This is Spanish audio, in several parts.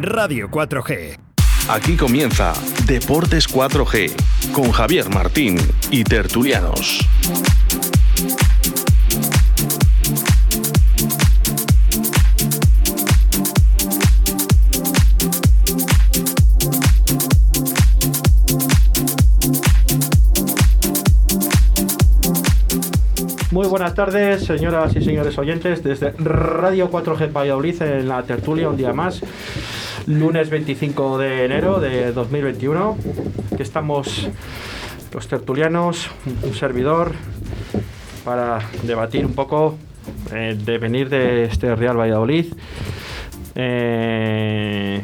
Radio 4G. Aquí comienza Deportes 4G con Javier Martín y Tertulianos. Muy buenas tardes, señoras y señores oyentes, desde Radio 4G Valladolid en la tertulia, un día más, lunes 25 de enero de 2021, que estamos los tertulianos, un servidor, para debatir un poco eh, de venir de este Real Valladolid. Eh,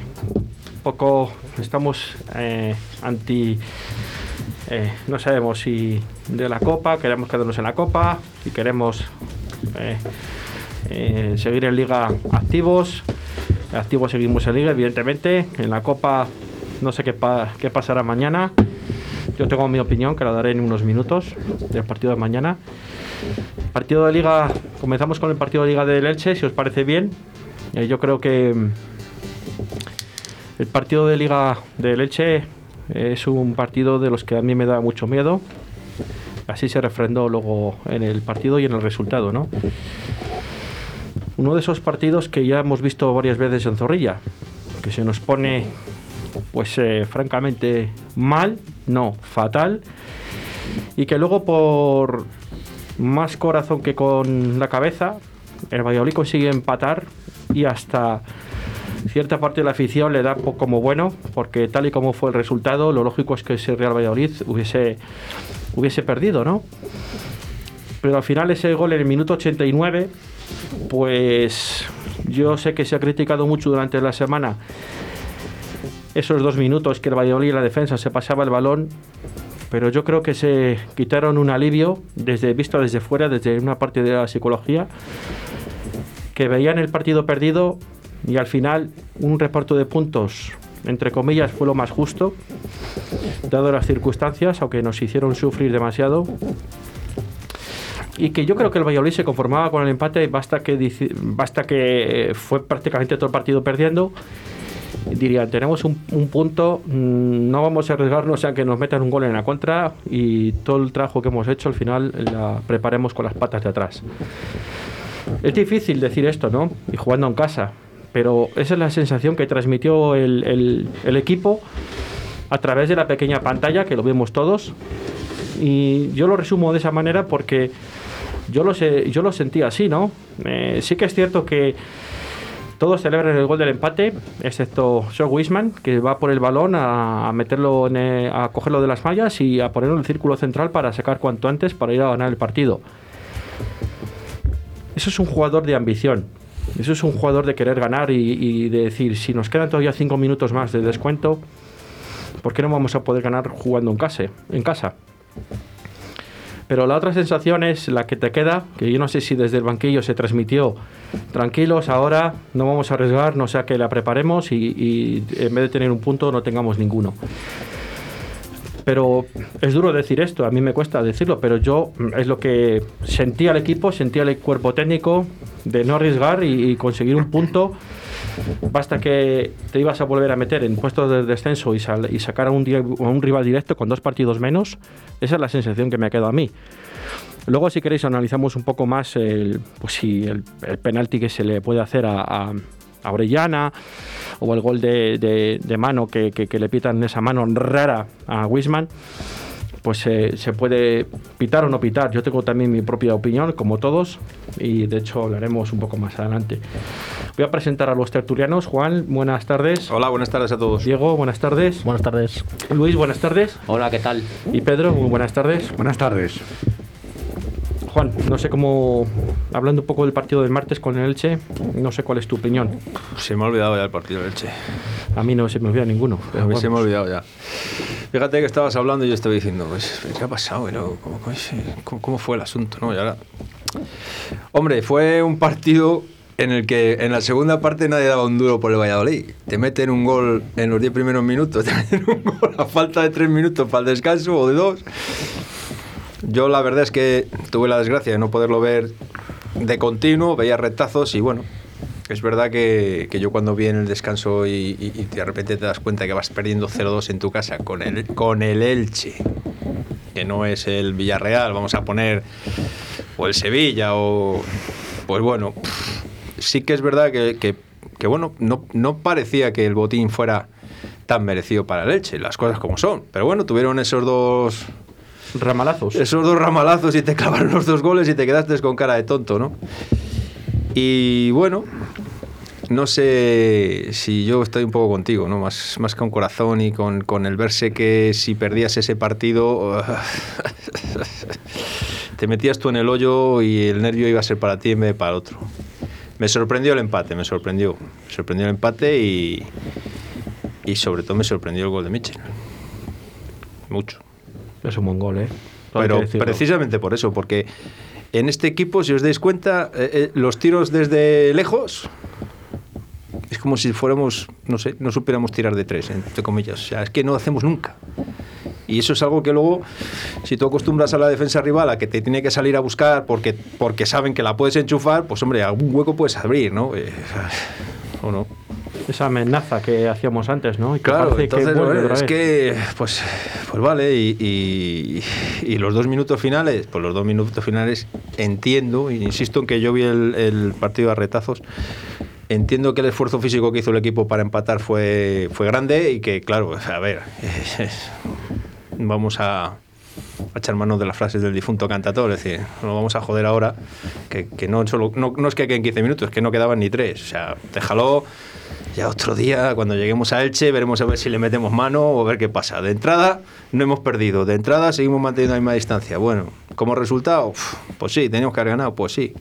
poco estamos eh, anti no sabemos si de la Copa, queremos quedarnos en la Copa, si queremos seguir en Liga activos. Activos seguimos en Liga, evidentemente. En la Copa no sé qué, qué pasará mañana. Yo tengo mi opinión, que la daré en unos minutos del partido de mañana. Partido de Liga, comenzamos con el partido de Liga del Elche, si os parece bien. Eh, yo creo que mm, el partido de Liga del Elche es un partido de los que a mí me da mucho miedo. Así se refrendó luego en el partido y en el resultado, ¿no? Uno de esos partidos que ya hemos visto varias veces en Zorrilla, que se nos pone, pues eh, francamente mal, no, fatal, y que luego por más corazón que con la cabeza, el Valladolid consigue empatar y hasta cierta parte de la afición le da como bueno, porque tal y como fue el resultado, lo lógico es que ese Real Valladolid hubiese, hubiese perdido, ¿no? Pero al final ese gol en el minuto 89, pues yo sé que se ha criticado mucho durante la semana esos dos minutos que el Valladolid en la defensa se pasaba el balón, pero yo creo que se quitaron un alivio desde visto desde fuera, desde una parte de la psicología, que veían el partido perdido y al final un reparto de puntos, entre comillas, fue lo más justo, dado las circunstancias, aunque nos hicieron sufrir demasiado. Y que yo creo que el Valladolid se conformaba con el empate, basta que, basta que eh, fue prácticamente todo el partido perdiendo. Dirían, tenemos un, un punto, mm, no vamos a arriesgarnos a que nos metan un gol en la contra y todo el trabajo que hemos hecho al final la preparemos con las patas de atrás. Es difícil decir esto, ¿no? Y jugando en casa. Pero esa es la sensación que transmitió el, el- el equipo a través de la pequeña pantalla, que lo vemos todos. Y yo lo resumo de esa manera porque yo lo, sé, yo lo sentí así, ¿no? Eh, sí que es cierto que todos celebran el gol del empate, excepto Joe Wisman, que va por el balón a, meterlo, en, eh, a cogerlo de las mallas y a ponerlo en el círculo central para sacar cuanto antes para ir a ganar el partido. Eso es un jugador de ambición. Eso es un jugador de querer ganar y, de decir, si nos quedan todavía cinco minutos más de descuento, ¿por qué no vamos a poder ganar jugando en? En casa? Pero la otra sensación es la que te queda, que yo no sé si desde el banquillo se transmitió, tranquilos, ahora no vamos a arriesgar, no sea que la preparemos y, en vez de tener un punto no tengamos ninguno. Pero es duro decir esto, a mí me cuesta decirlo, pero yo mm, es lo que sentía el equipo, sentía el cuerpo técnico de no arriesgar y conseguir un punto. Basta que te ibas a volver a meter en puestos de descenso y, sacar a un, rival directo con dos partidos menos. Esa es la sensación que me ha quedado a mí. Luego, si queréis, analizamos un poco más el, pues, si el, penalti que se le puede hacer a, a- Orellana o el gol de, mano que, que- que le pitan esa mano rara a Wisman. Pues eh, se puede pitar o no pitar. Yo tengo también mi propia opinión, como todos, y de hecho hablaremos un poco más adelante. Voy a presentar a los tertulianos. Juan, buenas tardes. Hola, buenas tardes a todos. Diego, buenas tardes. Buenas tardes. Luis, buenas tardes. Hola, ¿qué tal? Y Pedro, muy buenas tardes. Buenas tardes. Juan, no sé cómo, hablando un poco del partido del martes con el Elche, no sé cuál es tu opinión. Se me ha olvidado ya el partido del Elche. A mí no se me olvida ninguno. A mí se me ha olvidado ya. Fíjate que estabas hablando y yo estaba diciendo, pues, ¿qué ha pasado? ¿cómo, fue el asunto? No, y ahora- Hombre, fue un partido en el que en la segunda parte nadie daba un duro por el Valladolid. Te meten un gol en los 10 primeros minutos, te meten un gol a falta de 3 minutos para el descanso o de 2. Yo la verdad es que tuve la desgracia de no poderlo ver de continuo, veía retazos y bueno, es verdad que, que yo cuando vi en el descanso y, y- y de repente te das cuenta que vas perdiendo 0-2 en tu casa con el, con el Elche, que no es el Villarreal, vamos a poner, o el Sevilla, o... Pues bueno, sí que es verdad que, que- que, bueno, no, no parecía que el botín fuera tan merecido para el Elche, las cosas como son. Pero bueno, tuvieron esos dos Ramalazos. esos dos ramalazos y te clavaron los dos goles y te quedaste con cara de tonto, ¿no? Y bueno, no sé si yo estoy un poco contigo, ¿no? Más, más con corazón y con, con el verse que si perdías ese partido te metías tú en el hoyo y el nervio iba a ser para ti en vez de para otro. Me sorprendió el empate, me sorprendió. Me sorprendió el empate y, y sobre todo me sorprendió el gol de Mitchell. Mucho. Es un buen gol, ¿eh? Pero precisamente por eso, porque en este equipo, si os dais cuenta, eh, eh, los tiros desde lejos es como si fuéramos, no sé, no supiéramos tirar de tres, entre comillas. O sea, es que no hacemos nunca. Y eso es algo que luego, si tú acostumbras a la defensa rival a que te tiene que salir a buscar porque, porque saben que la puedes enchufar, pues hombre, algún hueco puedes abrir, ¿no? Eh, ¿O no? Esa amenaza que hacíamos antes, ¿no? Y Claro, entonces que bueno, es que, pues, pues vale, y, y- y los dos minutos finales, pues los dos minutos finales entiendo, insisto en que yo vi el, el partido a retazos, entiendo que el esfuerzo físico que hizo el equipo para empatar fue, fue grande y que, claro, a ver, vamos a, a echar mano de las frases del difunto cantador, es decir, no vamos a joder ahora, que, que no, solo, no, no es que queden 15 minutos, es que no quedaban ni tres, o sea, déjalo... Ya otro día, cuando lleguemos a Elche, veremos a ver si le metemos mano o a ver qué pasa. De entrada, no hemos perdido. De entrada, seguimos manteniendo la misma distancia. Bueno, como resultado, pues sí, teníamos que haber ganado, pues sí.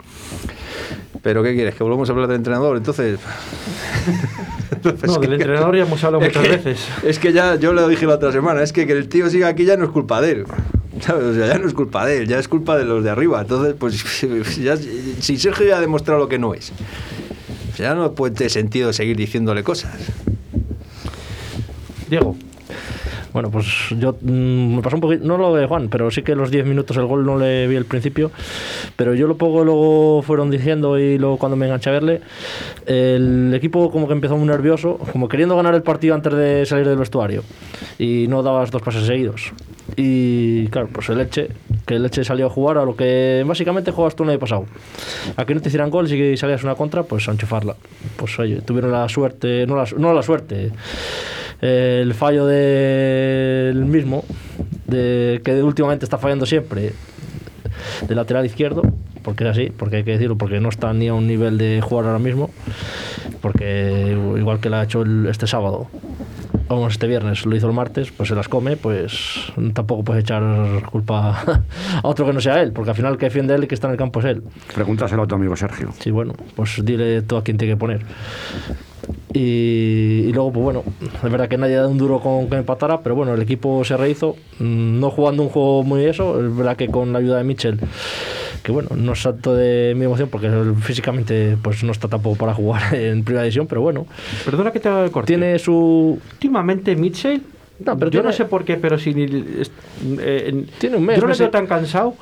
Pero ¿qué quieres? ¿Que volvamos a hablar del entrenador? Entonces... Entonces, No, del ¿qué- entrenador ya hemos hablado muchas que- veces. Es que ya, yo lo dije la otra semana, es que que el tío siga aquí ya no es culpa de él. ¿Sabes? O sea, ya no es culpa de él, ya es culpa de los de arriba. Entonces, pues, ya, si Sergio ya ha demostrado lo que no es, ya no puede sentido seguir diciéndole cosas. Diego, Bueno, pues yo mm, me pasó un poquito, no lo de Juan, pero sí que los 10 minutos el gol no le vi al principio, pero yo lo poco luego fueron diciendo y luego cuando me enganché a verle, el equipo como que empezó muy nervioso, como queriendo ganar el partido antes de salir del vestuario y no dabas dos pases seguidos. Y claro, pues el Leche, que el Leche salió a jugar a lo que básicamente juegas tú el año pasado. A que no te hicieran gol, si que salías una contra, pues a enchufarla. Pues oye, tuvieron la suerte, no la, no la suerte, el fallo del mismo, de, que últimamente está fallando siempre, de lateral izquierdo, porque es así, porque hay que decirlo, porque no está ni a un nivel de jugar ahora mismo, porque igual que la ha hecho el- este sábado, vamos, este viernes lo hizo el martes, pues se las come, pues tampoco puedes echar culpa a otro que no sea él, porque al final el que defiende él y que está en el campo es él. Pregúntaselo a tu amigo Sergio. Sí, bueno, pues dile tú a quién tiene que poner. Y, y luego, pues bueno, es verdad que nadie ha dado un duro con que empatara, pero bueno, el equipo se rehizo, mm, no jugando un juego muy eso, es verdad que con la ayuda de Mitchell, que bueno, no es tanto de mi emoción porque físicamente pues no está tampoco para jugar en primera división, pero bueno, perdona que te haga el corte. tiene su... Últimamente Mitchell, No, pero yo tiene- no sé por qué, pero si eh, Tiene un mes, Yo no le veo tan cansado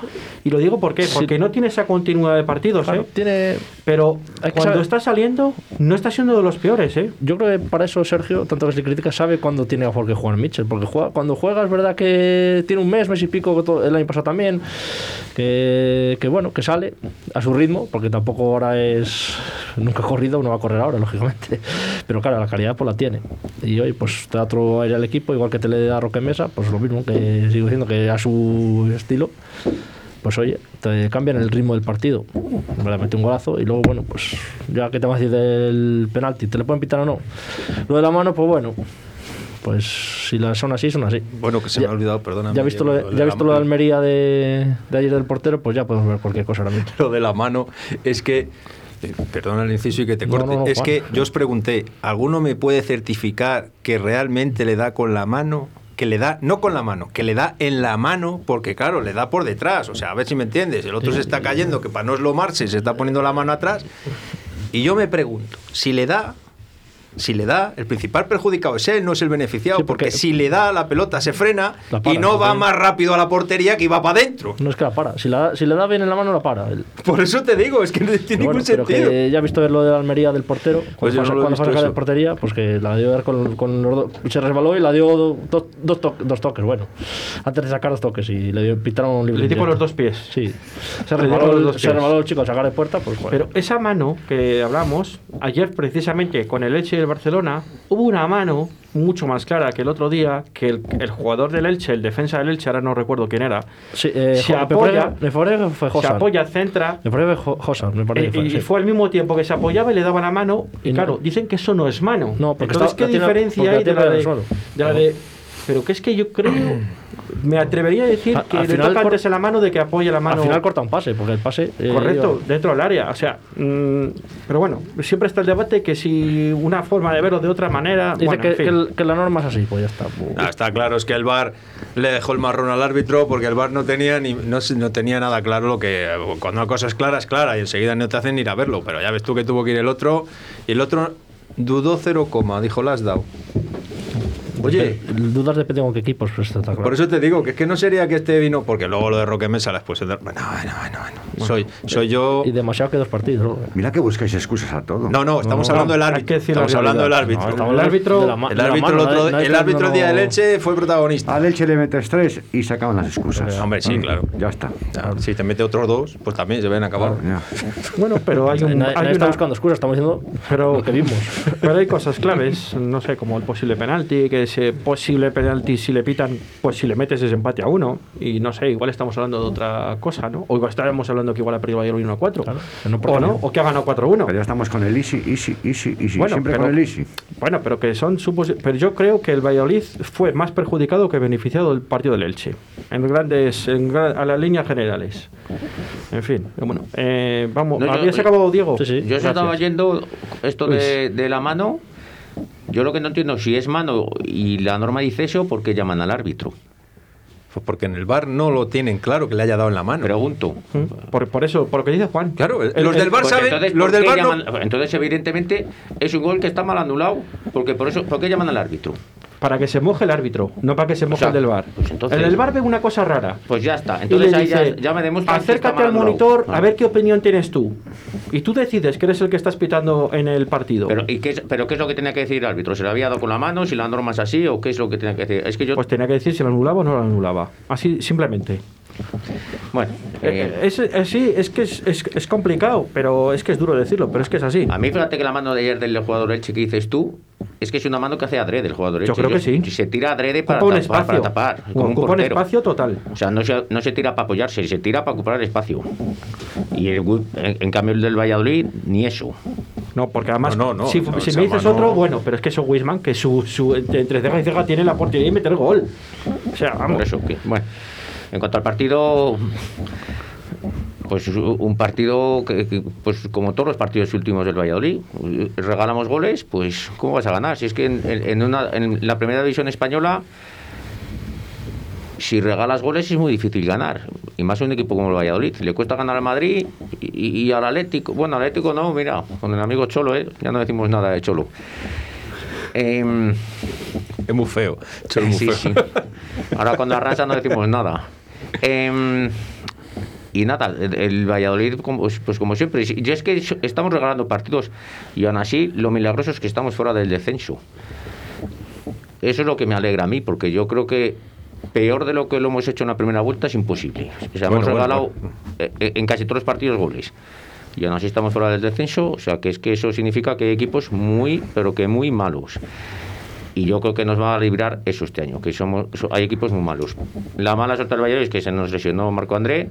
y lo digo por qué, Sí. porque no tiene esa continuidad de partidos, claro, ¿eh? tiene Pero cuando saber- está saliendo, no está siendo de los peores, ¿eh? Yo creo que para eso Sergio, tanto que se critica, sabe cuándo tiene mejor que jugar Mitchell. Porque juega, cuando juega es verdad que tiene un mes, mes y pico, el año pasado también, que, que bueno, que sale a su ritmo, porque tampoco ahora es. Nunca ha corrido, no va a correr ahora, lógicamente. Pero claro, la calidad pues la tiene. Y hoy pues te da otro aire al equipo, igual que te le da Roque Mesa, pues lo mismo, que sigo diciendo que a su estilo pues oye, te cambian el ritmo del partido. Le mete un golazo y luego, bueno, pues ya que te vas a decir del penalti, ¿te le pueden pitar o no? Lo de la mano, pues bueno, pues si las son así, son así. Bueno, que se Ya- me ha olvidado, perdóname. Ya visto lo de, ya visto lo de la- Almería de, de ayer del portero, pues ya podemos ver cualquier cosa ahora mismo. lo de la mano es que eh, perdona el inciso y que te No, corte no, no, es Juan. que yo os pregunté ¿alguno me puede certificar que realmente le da con la mano? que le da, no con la mano, que le da en la mano, porque claro, le da por detrás, o sea, a ver si me entiendes, el otro se está cayendo, que para no eslomarse se está poniendo la mano atrás, y yo me pregunto, si le da, si le da, el principal perjudicado es él, no es el beneficiado, Sí, porque, porque- si le da la pelota se frena La para, y no va más rápido a la portería que iba para adentro. No es que la para. Si, la, si le da bien en la mano, la para. El- Por eso te digo, es que no tiene Pero ningún bueno, pero sentido. que ya he visto ver lo de la Almería del portero. Pues Cuando, cuando fue a visto sacar de eso. portería, pues que la dio con, con los dos. Se resbaló y la dio do- do- dos, to- dos toques. Bueno, antes de sacar dos toques y le dio, pitaron un libre. Le di con los dos pies. Sí. Se dio resbaló, el, se resbaló el chico al sacar de puerta, pues bueno. Pero esa mano que hablamos, ayer precisamente con el Elche Barcelona, hubo una mano mucho más clara que el otro día, que el, el jugador del Elche, el defensa del Elche, ahora no recuerdo quién era, Sí, eh, se apoya- fue se apoya, centra, fue me parece eh, que fue, y, sí. fue al mismo tiempo que se apoyaba y le daba la mano. Y no- claro, dicen que eso no es mano. No, porque Entonces, está- ¿qué tiene- diferencia hay de la de la de- Pero que es que yo creo, me atrevería a decir A- que al le final toca cor- antes en la mano de que apoye la mano. Al final corta un pase, porque el pase. eh, Correcto, iba- dentro del área. O sea, mm, pero bueno, siempre está el debate que si una forma de verlo de otra manera. Dice bueno, que, en fin. que el- que la norma es así, pues ya está. Ah, está claro, es que el VAR le dejó el marrón al árbitro porque el VAR no tenía ni no, no tenía nada claro lo que cuando una cosa es clara es clara y enseguida no te hacen ir a verlo, pero ya ves tú que tuvo que ir el otro y el otro dudó cero coma, dijo Lasdau. Oye, Dudas depende con qué equipos, pero esto está claro. por eso te digo que es que no sería que este vino porque luego lo de Roque Mesa después bueno, bueno, bueno, bueno. Soy soy yo Y demasiado que dos partidos. ¿no? Mira que buscáis excusas a todo. No, no, estamos No, hablando del árbitro. la Estamos hablando del árbitro. No, el árbitro- de la el de la otro- árbitro día del dando- Elche fue protagonista. Al Elche le metes tres y se acaban las excusas. Hombre, sí, claro. Ya está. Ya, Si te mete otros dos, pues también se ven a acabar. Bueno, pero hay, un, Nadie, hay nadie está una- buscando excusas, estamos diciendo pero, lo que vimos. pero hay cosas claves, no sé, como el posible penalti, que ese posible penalti, si le pitan, pues si le metes ese empate a uno. Y no sé, igual estamos hablando de otra cosa, ¿no? O igual estábamos hablando que igual ha perdido Valladolid 1 a 4. Claro, que no o no, o que ha ganado 4-1. Pero ya estamos con el easy, easy, easy, easy. Bueno, Siempre pero- con el easy. Bueno, pero que son supos- Pero yo creo que el Valladolid fue más perjudicado que beneficiado del partido del Elche. En grandes, en gra- a las líneas generales. En fin, bueno, eh, vamos. No, yo- ¿Habías acabado, Diego? Sí, sí. Yo se estaba yendo esto de, de la mano. Yo lo que no entiendo si es mano y la norma dice eso, ¿por qué llaman al árbitro? Pues porque en el bar no lo tienen claro que le haya dado en la mano. Pregunto. ¿Mm? Por, por eso, por lo que dice Juan. Claro, El- los el- del bar Pues saben, entonces, los ¿por del bar no- entonces, evidentemente, es un gol que está mal anulado. Porque por eso, ¿Por qué llaman al árbitro? Para que se moje el árbitro, no para que se moje sea, el del bar. pues entonces- el del bar ve una cosa rara. Pues ya está. Entonces le ahí ya, dice, ya me está acércate al monitor Ah. a ver qué opinión tienes tú. Y tú decides que eres el que estás pitando en el partido. Pero, ¿y qué es, ¿Pero qué es lo que tenía que decir el árbitro? ¿Se lo había dado con la mano? ¿Si la norma es así? ¿O qué es lo que tenía que decir? Es que yo. Pues tenía que decir si lo anulaba o no lo anulaba. Así, simplemente. Bueno, Eh, eh, es, es- sí, es que es, es- es complicado, pero es que es duro decirlo, pero es que es así. a mí, fíjate que la mano de ayer del jugador Elche que dices tú, es que es una mano que hace adrede el jugador Yo Elche. creo que sí. Se tira adrede para, un tapar, espacio. para tapar, como un Ocupa un portero. espacio total. O sea, no se, no se tira para apoyarse, se tira para ocupar el espacio. Y el, en, en cambio el del Valladolid, ni eso. No, porque además, No, no, no, si, no, si me dices mano- otro, bueno, pero es que eso Wisman, que su, su entre ceja y ceja tiene la portería y meter gol. O sea, vamos. Por eso que, bueno, en cuanto al partido, pues un partido que, que, pues como todos los partidos últimos del Valladolid, regalamos goles, pues ¿cómo vas a ganar? Si es que en, en una, en la primera división española, si regalas goles es muy difícil ganar, y más a un equipo como el Valladolid. Le cuesta ganar al Madrid y, y al Atlético. Bueno, al Atlético no, mira, con el amigo Cholo, ¿eh? ya no decimos nada de Cholo. Em, Es muy feo. Cholo, muy Sí, feo. sí. Ahora cuando arrasa no decimos nada. Em, y nada, el, Valladolid, pues, pues como siempre, y y es que estamos regalando partidos y aún así lo milagroso es que estamos fuera del descenso. Eso es lo que me alegra a mí, porque yo creo que peor de lo que lo hemos hecho en la primera vuelta es imposible. O sea, Bueno, hemos bueno, regalado eh, eh, en casi todos los partidos goles. Y aún así estamos fuera del descenso, o sea que es que eso significa que hay equipos muy, pero que muy malos. Y yo creo que nos va a librar eso este año, que somos so- hay equipos muy malos. La mala suerte del Valladolid es que se nos lesionó Marco André.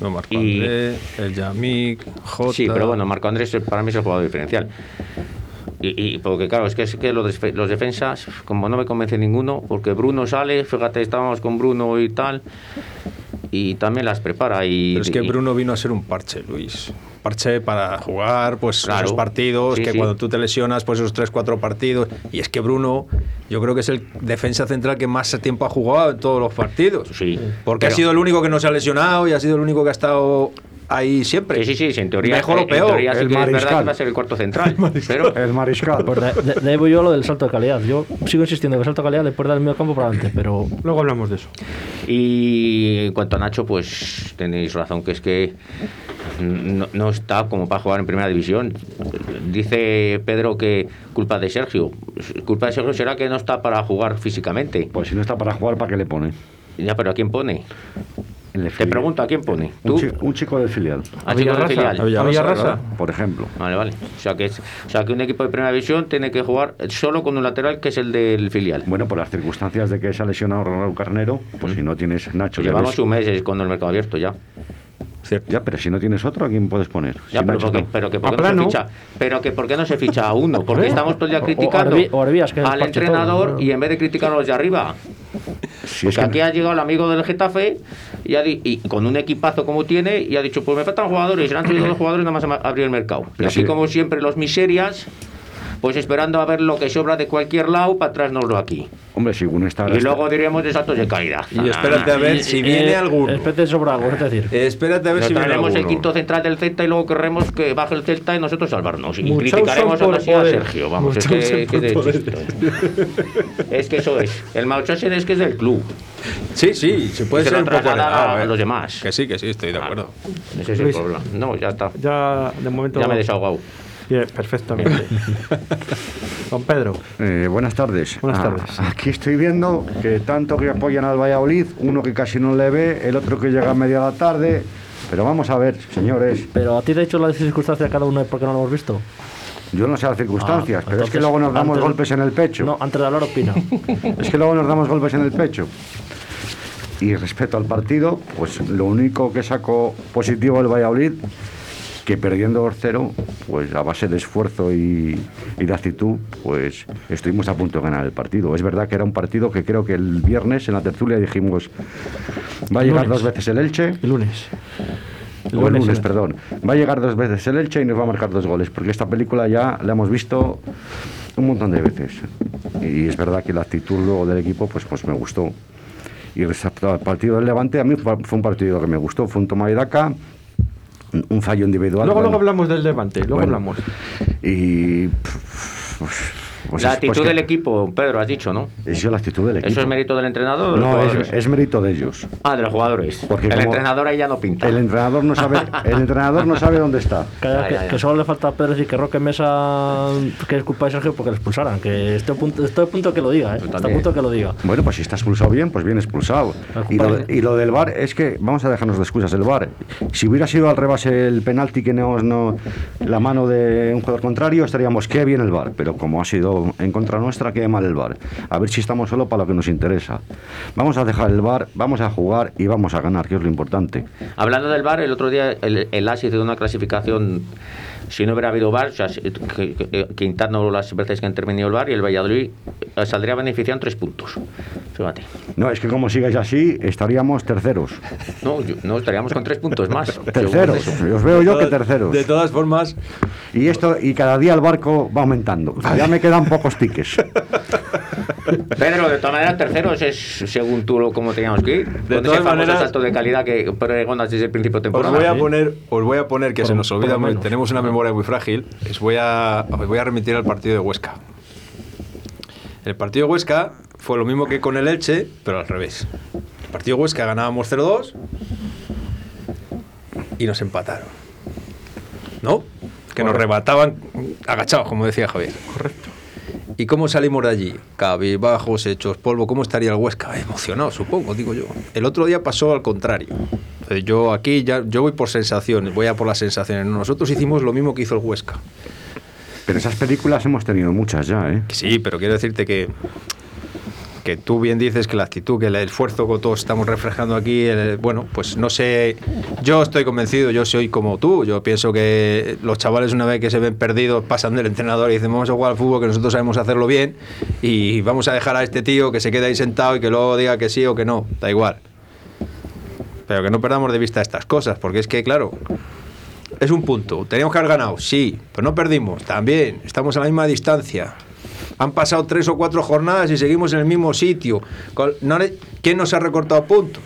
No, Marco Y- André, el Yamik, Jota. Sí, pero bueno, Marco Andrés para mí es el jugador diferencial. Y, y porque claro, es que, es que los, los defensas, como no me convence ninguno, porque Bruno sale, fíjate, estábamos con Bruno y tal, y también las prepara. Y, Pero es que Bruno vino a ser un parche, Luis. Parche para jugar, pues Claro. esos partidos, Sí, que sí. cuando tú te lesionas, pues esos 3-4 partidos. Y es que Bruno, yo creo que es el defensa central que más tiempo ha jugado en todos los partidos. Sí, Porque ha sido el único que no se ha lesionado y ha sido el único que ha estado ahí siempre. Sí, sí, sí, en teoría, Mejor eh, o peor. en teoría sí el verdad mariscal. que va a ser el cuarto central. pero El mariscal. Pues de, de- de ahí voy yo lo del salto de calidad. Yo sigo insistiendo que el salto de calidad le puede dar el medio campo para adelante, pero Luego hablamos de eso. Y en cuanto a Nacho, pues tenéis razón, que es que no, no está como para jugar en primera división. Dice Pedro que culpa de Sergio. Culpa de Sergio será que no está para jugar físicamente. Pues si no está para jugar, ¿para qué le pone? Ya, pero ¿a quién pone? En el Te pregunto, ¿a quién pone? Un, ¿Tú? un chico del filial, ¿A chico del Villarrasa? filial? ¿A Villarrasa? por ejemplo. Vale, vale. O sea, que es, o sea, que un equipo de primera división tiene que jugar solo con un lateral que es el del filial. Bueno, por las circunstancias de que se ha lesionado Ronaldo Carnero, pues si no tienes Nacho... que Llevamos ves- un mes con el mercado abierto ya. Ya, pero si no tienes otro, ¿a quién puedes poner? Ya, Si pero, porque, no. pero que ¿por qué no se ficha? Pero que ¿por qué no se ficha a uno? Porque estamos todo el día O- o criticando Arbi- o Arbías, que es al entrenador y en vez de criticar a los de arriba. Si es Porque que- aquí ha llegado el amigo del Getafe y, ha di- y con un equipazo como tiene y ha dicho, pues me faltan jugadores, y han traído los jugadores nada más abrir el mercado. Y así sí. como siempre los miserias, pues esperando a ver lo que sobra de cualquier lado para traernoslo aquí. Hombre, si uno está... Y luego diríamos de saltos de calidad. Y espérate a ver si viene Eh, alguno. Espérate sobre algo, es decir. Eh, espérate a ver Nos si viene traeremos el alguno. quinto central del Celta y luego querremos que baje el Celta y nosotros salvarnos. Y Muchos criticaremos a. Sergio. Vamos, es que, que de chiste. Es que eso es. El Mauchasen es que es del club. Sí, sí, se puede Y se ser un poco heredado, a eh. los demás. Que sí, que sí, estoy de acuerdo. Ese es el problema. No, ya está. Ya, de momento. Ya me he desahogado. Bien, perfectamente. Don Pedro. Eh, buenas tardes. Buenas Ah, tardes. aquí estoy viendo que tanto que apoyan al Valladolid, uno que casi no le ve, el otro que llega a media de la tarde. Pero vamos a ver, señores, Pero a ti te he hecho la circunstancia de cada uno porque no lo hemos visto. yo no sé las circunstancias, Ah, pero es que luego nos damos antes- golpes en el pecho. No, antes de hablar opina. Es que luego nos damos golpes en el pecho. Y respecto al partido, pues lo único que saco positivo del Valladolid, que perdiendo 2-0, pues a base de esfuerzo y, y de actitud, pues estuvimos a punto de ganar el partido. Es verdad que era un partido que creo que el viernes en la tertulia dijimos, va a llegar Lunes. dos veces el Elche, El lunes. o el lunes, perdón. Va a llegar dos veces el Elche y nos va a marcar dos goles, porque esta película ya la hemos visto un montón de veces. Y es verdad que la actitud luego del equipo pues, pues me gustó. Y respecto al partido del Levante, a mí fue fue un partido que me gustó. Fue un toma y daca, un- fallo individual. Luego, luego hablamos del Levante. Luego Bueno. hablamos. Y... pues la es- pues actitud que- del equipo, Pedro, has dicho, ¿no? Es yo la actitud del equipo. ¿Eso es mérito del entrenador o de los No, jugadores? es, es mérito de ellos. Ah, de los jugadores. Porque el como- entrenador ahí ya no pinta. El entrenador no sabe, el entrenador no sabe dónde está. Que, Ya, que- ya, ya. que solo le falta a Pedro decir que Roque Mesa que es culpa de Sergio porque le expulsaran. Que estoy a punto, estoy a punto que lo diga, ¿eh? Está a punto que lo diga. Bueno, pues si está expulsado bien, pues bien expulsado. Y lo, de- y lo del VAR es que, vamos a dejarnos de excusas, el VAR. Si hubiera sido al rebase el penalti que no, no la mano de un jugador contrario, estaríamos qué bien el VAR. Pero como ha sido en contra nuestra, qué mal el VAR. A ver si estamos solo para lo que nos interesa. Vamos a dejar el VAR, vamos a jugar y vamos a ganar, que es lo importante. Hablando del bar, el otro día el, el AS hizo una clasificación. Si no hubiera habido bar, o sea, si- que, que- quitando las veces que ha intervenido el bar y el Valladolid eh, saldría beneficiado en tres puntos. Fíjate. No, es que como sigáis así, estaríamos terceros. No, yo- no estaríamos con tres puntos más. Terceros. Os veo yo que De terceros. De todas formas, Y esto, y cada día el barco va aumentando. Ya me quedan pocos tickets. Pedro, de todas maneras, terceros es según tú lo, cómo teníamos que ir. Ese todas maneras- salto de calidad que pregonas desde el principio de os temporada. voy a sí. poner, os voy a poner que Por- se nos olvida, tenemos una memoria muy frágil. Os voy a, os voy a remitir al partido de Huesca. El partido de Huesca fue lo mismo que con el Elche, pero al revés. El partido de Huesca ganábamos 0-2 y nos empataron. ¿No? Que nos rebataban agachados, como decía Javier. Correcto. ¿Y cómo salimos de allí? Cabizbajos, hechos polvo. ¿Cómo estaría el Huesca? Emocionado, supongo, digo yo. El otro día pasó al contrario. Yo aquí ya yo voy por sensaciones, voy a por las sensaciones. Nosotros hicimos lo mismo que hizo el Huesca. Pero esas películas hemos tenido muchas ya, ¿eh? Sí, pero quiero decirte que que tú bien dices que la actitud, que el esfuerzo que todos estamos reflejando aquí, el- bueno, pues no sé, yo estoy convencido, yo soy como tú, yo pienso que los chavales una vez que se ven perdidos pasan del entrenador y dicen vamos a jugar al fútbol que nosotros sabemos hacerlo bien y vamos a dejar a este tío que se quede ahí sentado y que luego diga que sí o que no, da igual. Pero que no perdamos de vista estas cosas, porque es que, claro, es un punto. Teníamos que haber ganado, sí, pero no perdimos, también. Estamos a la misma distancia. Han pasado tres o cuatro jornadas y seguimos en el mismo sitio. ¿Quién nos ha recortado puntos?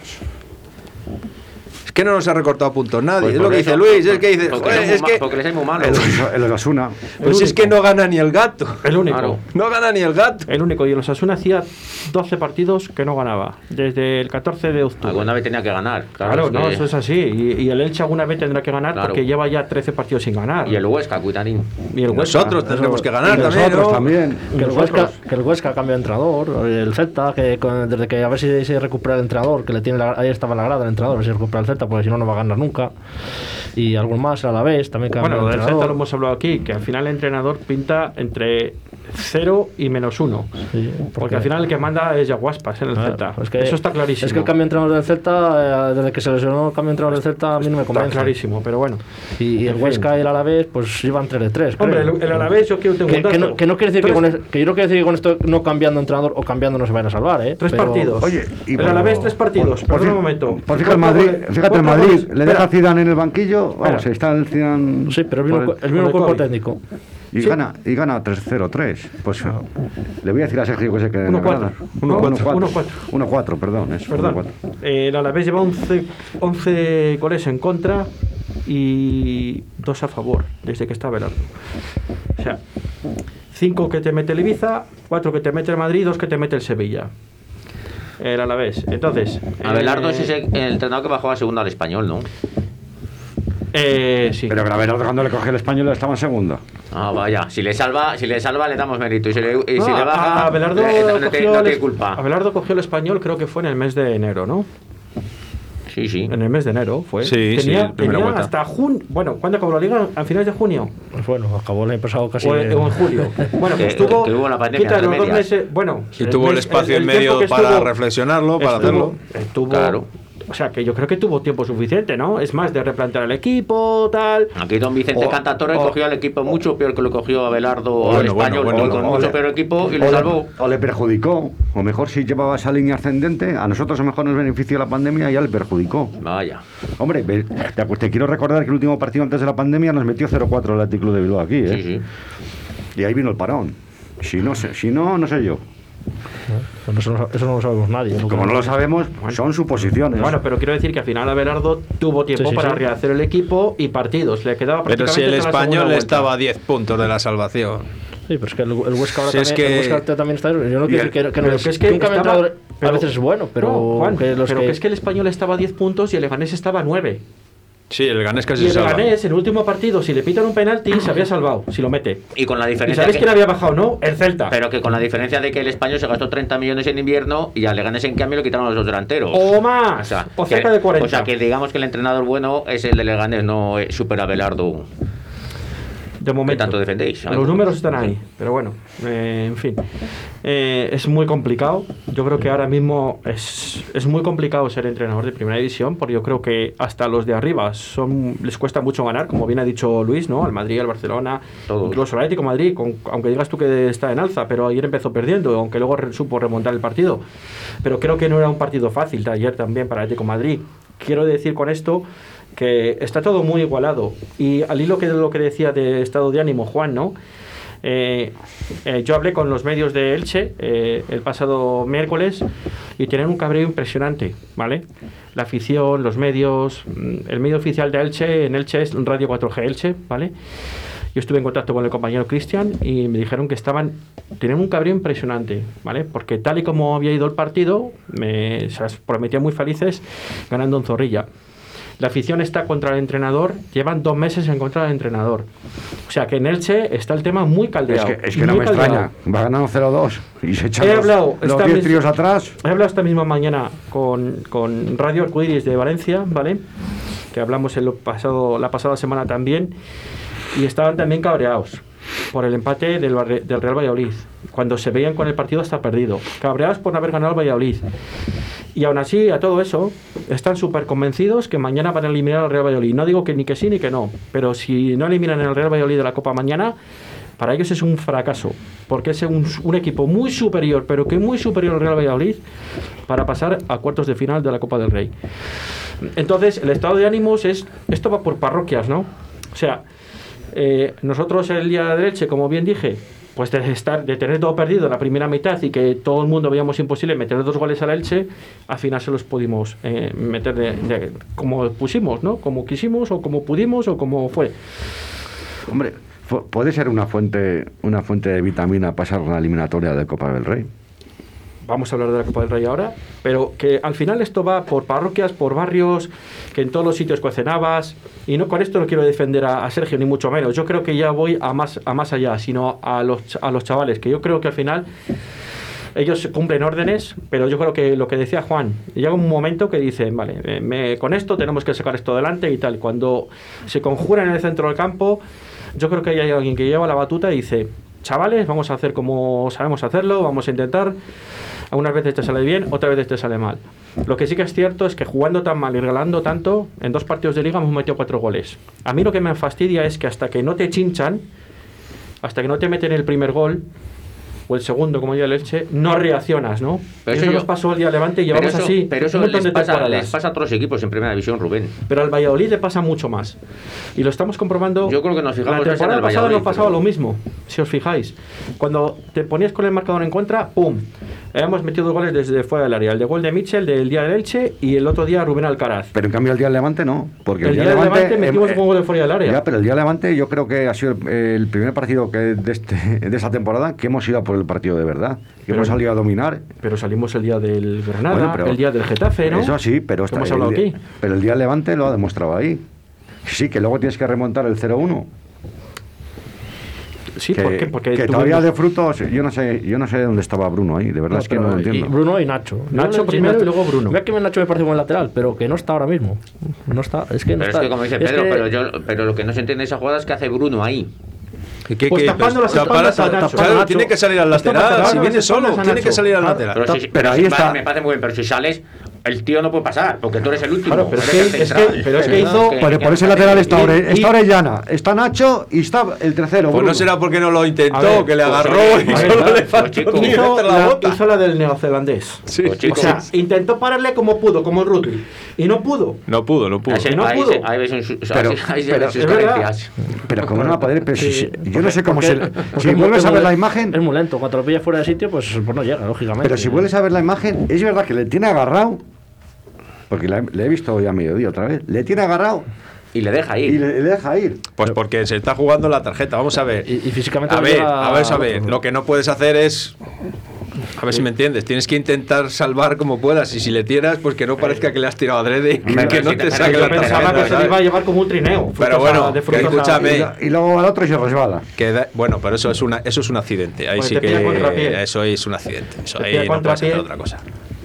Es que no nos ha recortado puntos nadie. Pues es lo que eso, dice Luis, es que dice, porque "Joder, son muy es que porque les hay muy malos. El, el Osasuna. pues El es que no gana ni el gato. El único. Claro. No gana ni el gato. El único. Y el Osasuna hacía 12 partidos que no ganaba. Desde el 14 de octubre. Alguna vez tenía que ganar. Claro, Claro, es no, que- eso es así. Y, y el Elche alguna vez tendrá que ganar Claro. porque lleva ya 13 partidos sin ganar. Y el Huesca, cuitarín. Y el Huesca. Nosotros tendremos que ganar Y también. nosotros ¿no? también. Que el. Huesca, que el Huesca cambia de entrenador, el Celta, que con- desde que a ver si se recupera el entrenador, que le tiene la- ahí estaba la grada el entrenador, a ver si recupera el Celta, porque si no, no va a ganar nunca. Y algún más, a la vez, también cambia Bueno, lo de del Celta lo hemos hablado aquí, que al final el entrenador pinta entre 0 y menos 1. Sí, Porque al final el que manda es Yaguaspas en el Claro, Celta. es que- Eso está clarísimo. Es que el cambio de entrenador del Celta, eh, desde que se lesionó el cambio de entrenador del Celta, a mí no me Está convence. clarísimo, pero bueno. Y, y el. Huesca y el Alavés, pues llevan 3 de 3. Hombre, el, el Alavés yo quiero que, un que no, que no quiere decir que, con es- que yo no quiero decir que con esto no cambiando entrenador o cambiando no se vayan a salvar, ¿eh? Tres Pero- partidos. Oye, y el por- Alavés tres partidos. por- por Perdón un momento. Por fíjate el Madrid, fíjate el cuatro Madrid, goles- le deja Zidane en el banquillo, vamos, Espera. está el Zidane Sí, pero el mismo, cu- el mismo el cuerpo COVID. técnico. y sí. gana y gana 3-0-3. Pues le voy a decir a Sergio que se quede en la 1-4. grada. Uno, 1-4. uno, cuatro. 1-4, perdón, eso, Perdón. 1-4. Eh, el Alavés lleva 11, 11 goles en contra y 2 a favor desde que está Velardo. O sea, 5 que te mete el Ibiza, 4 que te mete el Madrid, 2 que te mete el Sevilla. El Alavés. Entonces. Abelardo eh, es ese, el entrenador que bajó a segunda al español, ¿no? Eh, sí. Pero Gravelardo cuando le cogió el español estaba en segundo. Ah, vaya. Si le salva, si le salva le damos mérito. Y si le, y si No, le baja, a- Abelardo, le- no, no cogió tiene- no el tiene es- culpa. Abelardo cogió el español, creo que fue en el mes de enero, ¿no? Sí, sí. En el mes de enero fue. Sí, sí, tenía, primera tenía vuelta. hasta junio. Bueno, ¿cuándo acabó la liga? ¿A finales de junio? Pues bueno, acabó el año pasado casi. O, en- en julio. Bueno, pues tuvo. que hubo la pandemia quita los dos meses. Bueno, Y tuvo el mes- espacio en tiempo medio para estuvo- reflexionarlo, para estuvo- hacerlo. estuvo- Claro. O sea, que yo creo que tuvo tiempo suficiente, ¿no? Es más, de replantear el equipo, tal. Aquí don Vicente O- Cantatore o- cogió al equipo mucho peor que lo cogió Abelardo Bueno, al bueno, español con o mucho peor equipo y o lo le- salvó. O le perjudicó. O mejor si llevaba esa línea ascendente, a nosotros a lo mejor nos benefició la pandemia y ya le perjudicó. Vaya. Hombre, ve- te, te quiero recordar que el último partido antes de la pandemia nos metió 0-4 el Atlético de Bilbao aquí, ¿eh? Sí, sí. Y ahí vino el parón. Si no, sé, si no, no sé yo. Pues eso, no, eso no lo sabemos nadie. ¿no? Como no lo sabemos, son suposiciones. Bueno, pero quiero decir que al final Abelardo tuvo tiempo Sí, sí, para sí. rehacer el equipo y partidos. Le quedaba Pero si prácticamente el español estaba a 10 puntos de la salvación. Sí, pero es que el, el Huesca ahora Si es también, que- el Huesca también está. Yo no quiero decir que, que no es, que es que estaba- a veces es bueno, pero No, Juan, que los pero que, que es que el español estaba a 10 puntos y el Leganés estaba a 9. Sí, el Ganés casi Y se el salva. Leganés, en el último partido, si le pitan un penalti, se había salvado, si lo mete. Y con la ¿Y diferencia. sabéis que- quién había bajado, no? El Celta. Pero que con la diferencia de que el español se gastó 30 millones en invierno y al Leganés en cambio le quitaron los dos delanteros. O más. O, cerca de 40. O sea, que digamos que el entrenador bueno es el de Leganés, no eh, Super Abelardo. De momento. tanto defendéis? Los números están ahí. Pero bueno, eh, en fin. Eh, es muy complicado. Yo creo que ahora mismo es, es muy complicado ser entrenador de primera división, porque yo creo que hasta los de arriba son les cuesta mucho ganar, como bien ha dicho Luis, ¿no? Al Madrid, al Barcelona, Todos. incluso al Atlético Madrid, con- aunque digas tú que está en alza, pero ayer empezó perdiendo, aunque luego re- supo remontar el partido. Pero creo que no era un partido fácil de ayer también para el Atlético Madrid. Quiero decir con esto que está todo muy igualado. Y al hilo que lo que decía de estado de ánimo Juan, ¿no? Eh, eh, yo hablé con los medios de Elche eh, el pasado miércoles y tienen un cabreo impresionante, ¿vale? La afición, los medios, mm, el medio oficial de Elche, en Elche es Radio 4G Elche, ¿vale? Yo estuve en contacto con el compañero Cristian y me dijeron que estaban, tenían un cabreo impresionante, ¿vale? Porque tal y como había ido el partido, me, se las prometía muy felices ganando en Zorrilla. La afición está contra el entrenador, llevan dos meses en contra del entrenador. O sea que en Elche está el tema muy es caldeado. que, es que no me caldeado. extraña. Va ganando 0-2 y se echan He hablado los esta 10 mis- tríos atrás. He hablado esta misma mañana con, con Radio Arcoiris de Valencia, ¿vale? Que hablamos el pasado, la pasada semana también. Y estaban también cabreados por el empate del, del Real Valladolid. Cuando se veían con el partido hasta perdido. Cabreados por no haber ganado el Valladolid. Y aún así, a todo eso, están súper convencidos que mañana van a eliminar al Real Valladolid. No digo que ni que sí ni que no, pero si no eliminan al Real Valladolid de la Copa mañana, para ellos es un fracaso, porque es un, un equipo muy superior, pero que muy superior al Real Valladolid, para pasar a cuartos de final de la Copa del Rey. Entonces, el estado de ánimos es, esto va por parroquias, ¿no? O sea, eh, nosotros el día de Elche, como bien dije, pues de estar de tener todo perdido la primera mitad y que todo el mundo veíamos imposible meter dos goles al Elche, al final se los pudimos eh, meter de, de- como pusimos, ¿no? Como quisimos o como pudimos o como fue. Hombre, puede ser una fuente, una fuente de vitamina pasar una eliminatoria de Copa del Rey. Vamos a hablar de la Copa del Rey ahora, pero que al final esto va por parroquias, por barrios, que en todos los sitios cuecen habas, y no con esto no quiero defender a, Sergio ni mucho menos. Yo creo que ya voy a más a más allá, sino a los a los chavales, que yo creo que al final ellos cumplen órdenes, pero yo creo que lo que decía Juan, llega un momento que dicen, vale, eh, me- con esto tenemos que sacar esto adelante y tal. Cuando se conjuran en el centro del campo, yo creo que hay alguien que lleva la batuta y dice, chavales, vamos a hacer como sabemos hacerlo, vamos a intentar. Algunas veces te sale bien, otras veces te sale mal. Lo que sí que es cierto es que jugando tan mal y regalando tanto, en dos partidos de liga hemos metido cuatro goles. A mí lo que me fastidia es que hasta que no te chinchan, hasta que no te meten el primer gol, o el segundo, como ya el Elche, no reaccionas, ¿no? Pero eso eso yo- nos pasó el día Levante y Pero llevamos eso, así pero eso un montón les de pasa, les pasa a otros equipos en primera división, Rubén. Pero al Valladolid le pasa mucho más. Y lo estamos comprobando. Yo creo que nos fijamos La ya en temporada el pasada nos pasaba pero- lo mismo, si os fijáis. Cuando te ponías con el marcador en contra, ¡pum! Hemos metido goles desde fuera del área. El de gol de Mitchell del día del Elche y el otro día Rubén Alcaraz. Pero en cambio el día del Levante no. Porque El día del Levante metimos eh, un gol de fuera del área. Ya, pero el día del Levante yo creo que ha sido el, el primer partido que de, este, de esa temporada que hemos ido a por el partido de verdad. Que Pero- hemos salido a dominar. Pero salimos el día del Granada, Bueno, pero- el día del Getafe, ¿no? Eso sí, pero, está- hemos el hablado aquí. pero el día del Levante lo ha demostrado ahí. Sí, que luego tienes que remontar el 0-1. Sí, que, ¿por qué? Porque que todavía de frutos, yo no sé, yo no sé dónde estaba Bruno ahí, de verdad es que no lo pero- y entiendo. Bruno y Nacho. Nacho primero y luego Bruno. Mira que Nacho me parece buen lateral, pero que no está ahora mismo. No está, es que no Pero es está. que, como dice es Pedro, que- pero, yo, pero lo que no se entiende de esa jugada es que hace Bruno ahí. ¿Qué- qué- Pues qué? tapando las Tapar- espaldas a tapar- Nacho. Claro, Nacho. tiene que salir al Está lateral. Si viene solo, tiene que salir al lateral. Pero, si, pero ahí si- está. vale, me parece muy bien, pero si sales, el tío no puede pasar, porque tú eres el último. Claro, pero es que- el es que- pero es que hizo- que- por ese lateral está, y- Ore- y- está Orellana, está Nacho y está el tercero. Pues no será porque no lo intentó, ver, que le pues, agarró y solo ver, le pues, faltó ni hizo, la la, bota. hizo la del neozelandés. Sí. Pues, O sea, intentó pararle como pudo, como Rudy. Y no pudo. No pudo, no pudo. Ahí, se- que no ahí, pudo. se- ahí ves un- Pero- ahí sus carencias. Pero como no va a poder, pero si- Sí, si- yo no sé cómo porque- se. Si vuelves es a ver la imagen, Es muy lento. Cuando lo pilla fuera de sitio, pues, pues no llega, lógicamente. pero si vuelves a ver la imagen, es verdad que le tiene agarrado, porque la- le he visto hoy a mediodía otra vez, le tiene agarrado Y le deja y ir. le, le deja ir. Pues porque se está jugando la tarjeta. Vamos a ver. Y, y físicamente A ver, a ver, a ver. Lo que no puedes hacer es. A ver si me entiendes. Tienes que intentar salvar como puedas. Y si le tiras, pues que no parezca que le has tirado adrede. y Pero que si no te- te saque la Pensaba tarjeta. que se le iba a llevar como un trineo. Pero bueno, de que escúchame. Y, lo- y luego al otro se resbala. Que da- bueno, pero eso es, una, eso es un accidente. Ahí Pues sí que. Eso es un accidente. Eso ahí no puedes hacer otra cosa.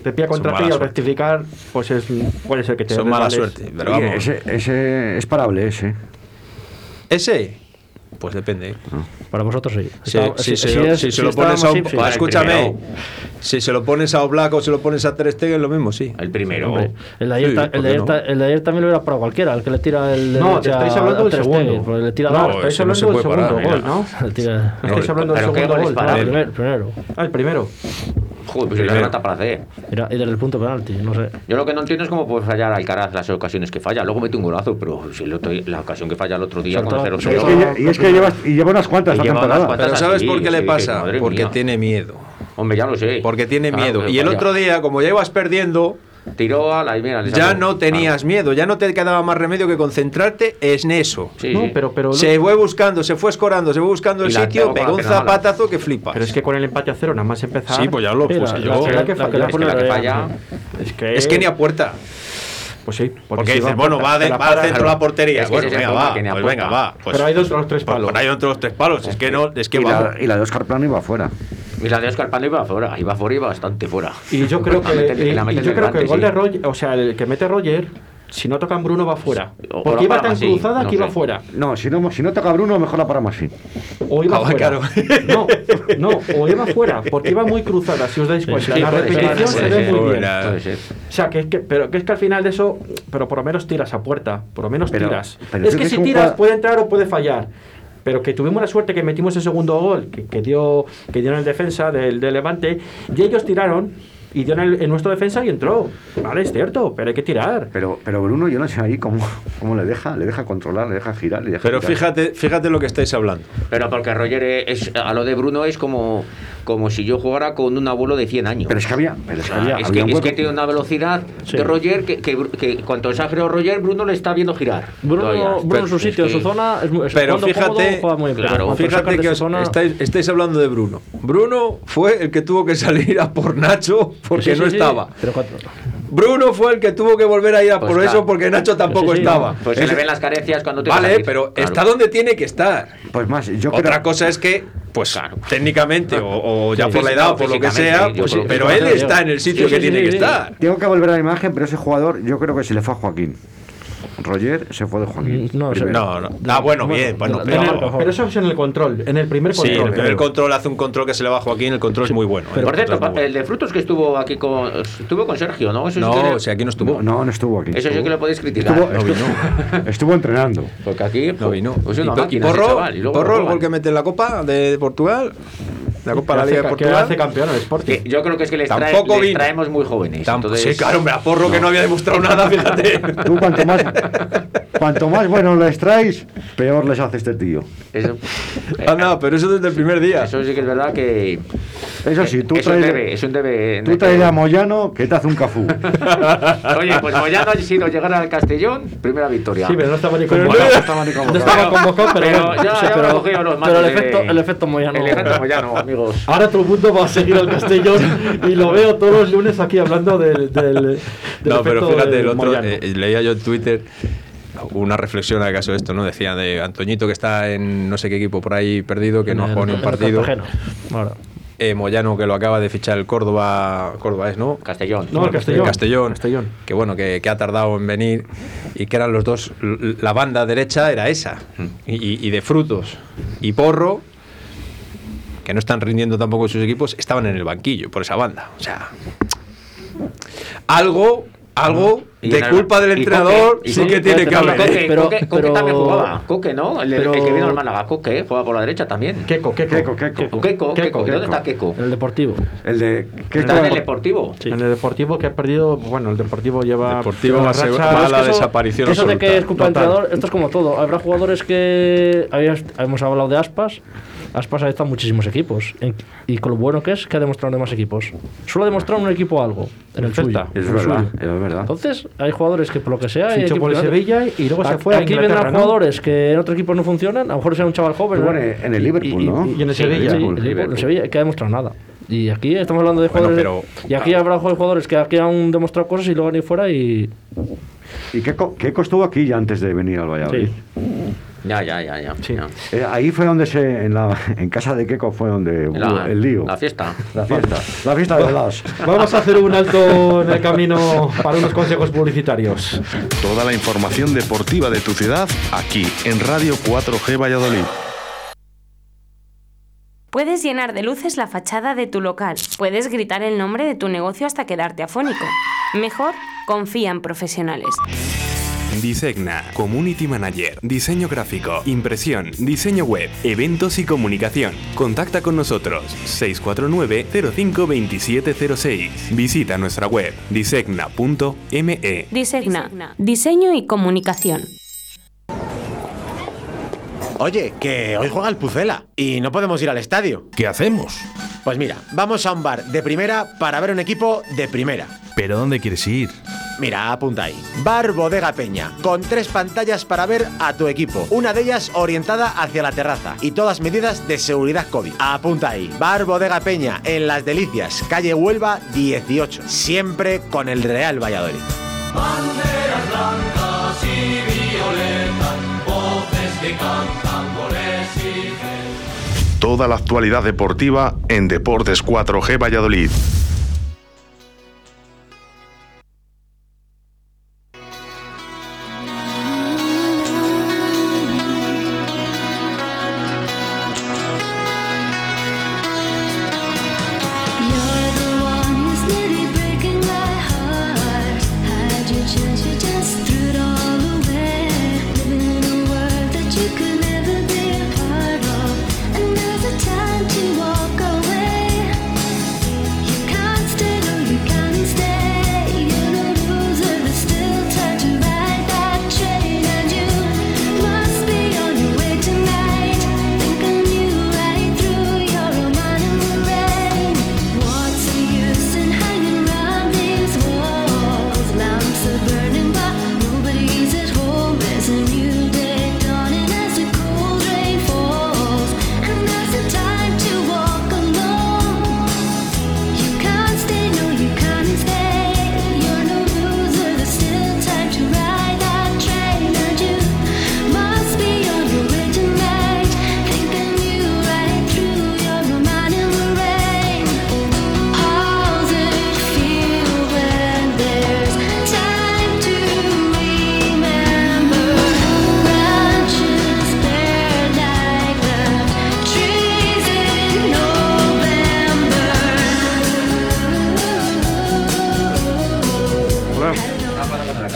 Te pilla contra ti y al rectificar, pues es, puede ser que te Son mala suerte. Pero Y vamos. ese, ese es parable, ese. Ese. Pues depende. Para vosotros sí. Si, Está- si si- se, si lo, es- se pones a un, sí. Escúchame, si se lo pones a Oblak o se lo pones a Ter Stegen, lo mismo, sí. El primero. Hombre, el de ayer, Sí, ta- ¿por el de qué ayer no? ta- el de ayer también lo hubiera para cualquiera, el que le tira el de No, derecha te estáis a- hablando a del Ter Stegen, segundo. pues le tira No, estáis no hablando del segundo parar, gol, ¿no? le tira- Estáis hablando del ¿Pero qué segundo gol es gol. para ¿no? Ah, primero. Ah, el primero. Joder, pues. Mira, y desde el punto penalti, no sé. Yo lo que no entiendo es cómo puede fallar Alcaraz las ocasiones que falla. Luego mete un golazo, pero si el otro- la ocasión que falla el otro día con Sobre el todo- 0 Y es que, lle- y es que lleva, y lleva unas cuantas Y esta lleva unas temporada. cuantas. Pero ¿sabes así, por qué le pasa? Porque mía. tiene miedo. Hombre, ya lo sé. Porque tiene Claro, miedo. Y el otro día, como ya ibas perdiendo, Tiró a la y mira, ya salió. no tenías Claro. miedo, ya no te quedaba más remedio que concentrarte en eso. Sí, no, sí. pero, pero, Se fue buscando, se fue escorando, se fue buscando el sitio, pegó un mala. zapatazo que flipas. pero es que con el empate a cero, nada más empezar. Sí, pues ya lo Sí, puse la- yo. la- la que la falla. le Es que pone la que de- falla. Es que, Es que ni a puerta. Pues sí. Porque, si dices, bueno, va, de- va al para- centro de la portería. Es que bueno, venga, va. Pues venga, va. Pues, Pero hay dos los tres pues palos. por ahí otros tres palos. Es que no, es que Y va. la, y la de Oscar Plano iba fuera. Y la de Oscar Pano iba fuera, iba fuera y iba bastante fuera. Y yo creo que, mete- y- y yo creo que el gol sí. de Roger, o sea, el que mete Roger, si no tocan Bruno va fuera. O- Porque iba tan más, sí, cruzada no que iba sé. fuera. No, si no, si no toca Bruno, mejor la paramos así. O iba Ah, fuera. claro. No, no, o iba fuera, porque iba muy cruzada, si os dais cuenta. sí, la ser, repetición puede se ve ser. muy bien. Ser. O sea, que es que, pero que es que al final de eso, pero por lo menos tiras a puerta, por lo menos Pero- tiras. pero es que si tiras puede entrar o puede fallar. Pero que tuvimos la suerte que metimos el segundo gol, que, dio que dieron el defensa del, del Levante, y ellos tiraron y dio en, el- en nuestra defensa y entró. Vale, es cierto, pero hay que tirar. Pero, pero Bruno, yo no sé ahí cómo, cómo le deja, le deja controlar, le deja girar, le deja Pero girar. fíjate, fíjate lo que estáis hablando. Pero porque Roger es, a lo de Bruno es como, como si yo jugara con un abuelo de 100 años. Pero es que había, pero es que Ah, había, es, había que, un es que tiene una velocidad Sí. de Roger que, que, que cuanto exageró Roger, Bruno le está viendo girar. Bruno. Bruno en su sitio, su zona, es, Pero fíjate- cómodo, juega muy bien. pero claro, sacas Fíjate que zona- estáis, estáis hablando de Bruno. Bruno fue el que tuvo que salir a por Nacho porque Sí, no sí, estaba. Bruno fue el que tuvo que volver a ir a Pues por claro. eso porque Nacho tampoco estaba. Pues se Es- le ven las carencias cuando te Vale, pero Claro. está donde tiene que estar. Pues más, yo Otra creo, cosa es que, pues Claro. técnicamente o, o ya Sí, por la edad o por lo que sea, pues, pero sí, él está en el sitio Sí, que sí, tiene sí, que sí. estar. tengo que volver a la imagen, pero ese jugador, yo creo que se le fue a Joaquín. Roger se fue de Joaquín. No. No, no. Ah, bueno, bien, bueno, pero, Pero, pero eso es en el control, en el primer sí, control. el primer control hace un control que se le va a Joaquín, el control es muy bueno. ¿eh? Por El cierto, el de frutos que estuvo aquí con. Estuvo con Sergio, ¿no? Eso sí No, si aquí no estuvo. No, no estuvo aquí. Eso sí que lo podéis criticar. Estuvo, No estuvo- estuvo entrenando. Porque aquí. No vino. Pues y, y Porro, chaval, y luego Porro, el gol que mete en la Copa de Portugal, la Copa de la Liga de Portugal. hace campeón el Sporting. Que yo creo que es que les, trae- Tampoco les traemos muy jóvenes. Entonces- sí, claro, hombre, a Porro que no había demostrado nada, fíjate. Tú cuanto más, cuanto más buenos les traes, peor les hace este tío. Eso, eh, Anda, pero eso desde el primer día. eso sí que es verdad que. Eso sí, tú es un traes, debe, es un debe. tú traes a Moyano que te hace un cafú. Oye, pues Moyano ha sido llegar al Castellón, primera victoria. Sí, pero no estaba ni Pero convocado. no estaba ni convocado. No estaba convocado, pero, Pero bueno. ya, ya pero- me he cogido los pero el de- efecto- el efecto Moyano. El efecto Moyano, amigos. Ahora todo el mundo va a seguir al Castellón y lo veo todos los lunes aquí hablando del, del, del No, pero fíjate, el otro, eh, leía yo en Twitter una reflexión al caso de esto, ¿no? Decía de Antoñito que está en no sé qué equipo por ahí perdido, que no ha jugado ni un partido. Eh, Moyano que lo acaba de fichar el Córdoba, Córdoba es, ¿no? Castellón. No, el Castellón. Castellón, Castellón. que bueno, que, que ha tardado en venir y que eran los dos, la banda derecha era esa, y, y- y de frutos y porro, que no están rindiendo tampoco en sus equipos, estaban en el banquillo por esa banda. O sea, algo, algo de el- culpa del entrenador Coque, sí que tiene que haber. Coque- ¿eh? Coque, pero- Coque, Coque pero- también jugaba. Coque, ¿no? El, el pero- que vino al Málaga. Coque, juega por la derecha también. Queco, Queco. Queco, Queco. Queco, Queco. Queco, ¿Y ¿Dónde está Queco? El Deportivo. El de. ¿qué Está en el Deportivo. Sí. En el Deportivo que ha perdido, bueno, el Deportivo lleva Deportivo va a ser- racha- va a Es la eso- desaparición Eso de que es culpa del entrenador, esto es como todo. Habrá jugadores que. habías- Hemos hablado de Aspas. Aspas ha estado en muchísimos equipos. Y con lo bueno que es que ha demostrado en demás equipos. Solo ha demostrado en un equipo algo. En el Perfecto. suyo. Es en el verdad, suyo. es verdad. Entonces, hay jugadores que por lo que sea. Fichó por el Sevilla y luego se Aquí- fue a Aquí vendrán ¿no? jugadores que en otro equipo no funcionan. A lo mejor sea un chaval joven. En el Liverpool, ¿no? y en el Sí, Sevilla. sí, el Liverpool, el Sevilla, que ha demostrado nada. Y aquí estamos hablando de Bueno, jugadores. Y aquí habrá jugadores que aquí han demostrado cosas y luego han ido fuera y. ¿Y qué, co- qué estuvo aquí ya antes de venir al Valladolid? Sí. Ya, ya, ya, ya. Sí. ya. Eh, ahí fue donde se. En, la, en casa de Keco fue donde hubo La, el lío. la fiesta. La fiesta. La fiesta de las. Vamos a hacer un alto en el camino para unos consejos publicitarios. Toda la información deportiva de tu ciudad aquí en Radio 4G Valladolid. Puedes llenar de luces la fachada de tu local. Puedes gritar el nombre de tu negocio hasta quedarte afónico. Mejor, confía en profesionales. Disegna, Community Manager, diseño gráfico, impresión, diseño web, eventos y comunicación. Contacta con nosotros 649-052706. Visita nuestra web disegna.me. Disegna, diseño y comunicación. Oye, que hoy juega el Pucela y no podemos ir al estadio. ¿Qué hacemos? Pues mira, vamos a un bar de primera para ver un equipo de primera. ¿Pero dónde quieres ir? Mira, apunta ahí. Bar Bodega Peña, con tres pantallas para ver a tu equipo. Una de ellas orientada hacia la terraza y todas medidas de seguridad COVID. Apunta ahí. Bar Bodega Peña, en Las Delicias, calle Huelva 18. Siempre con el Real Valladolid. Toda la actualidad deportiva en Deportes 4G Valladolid.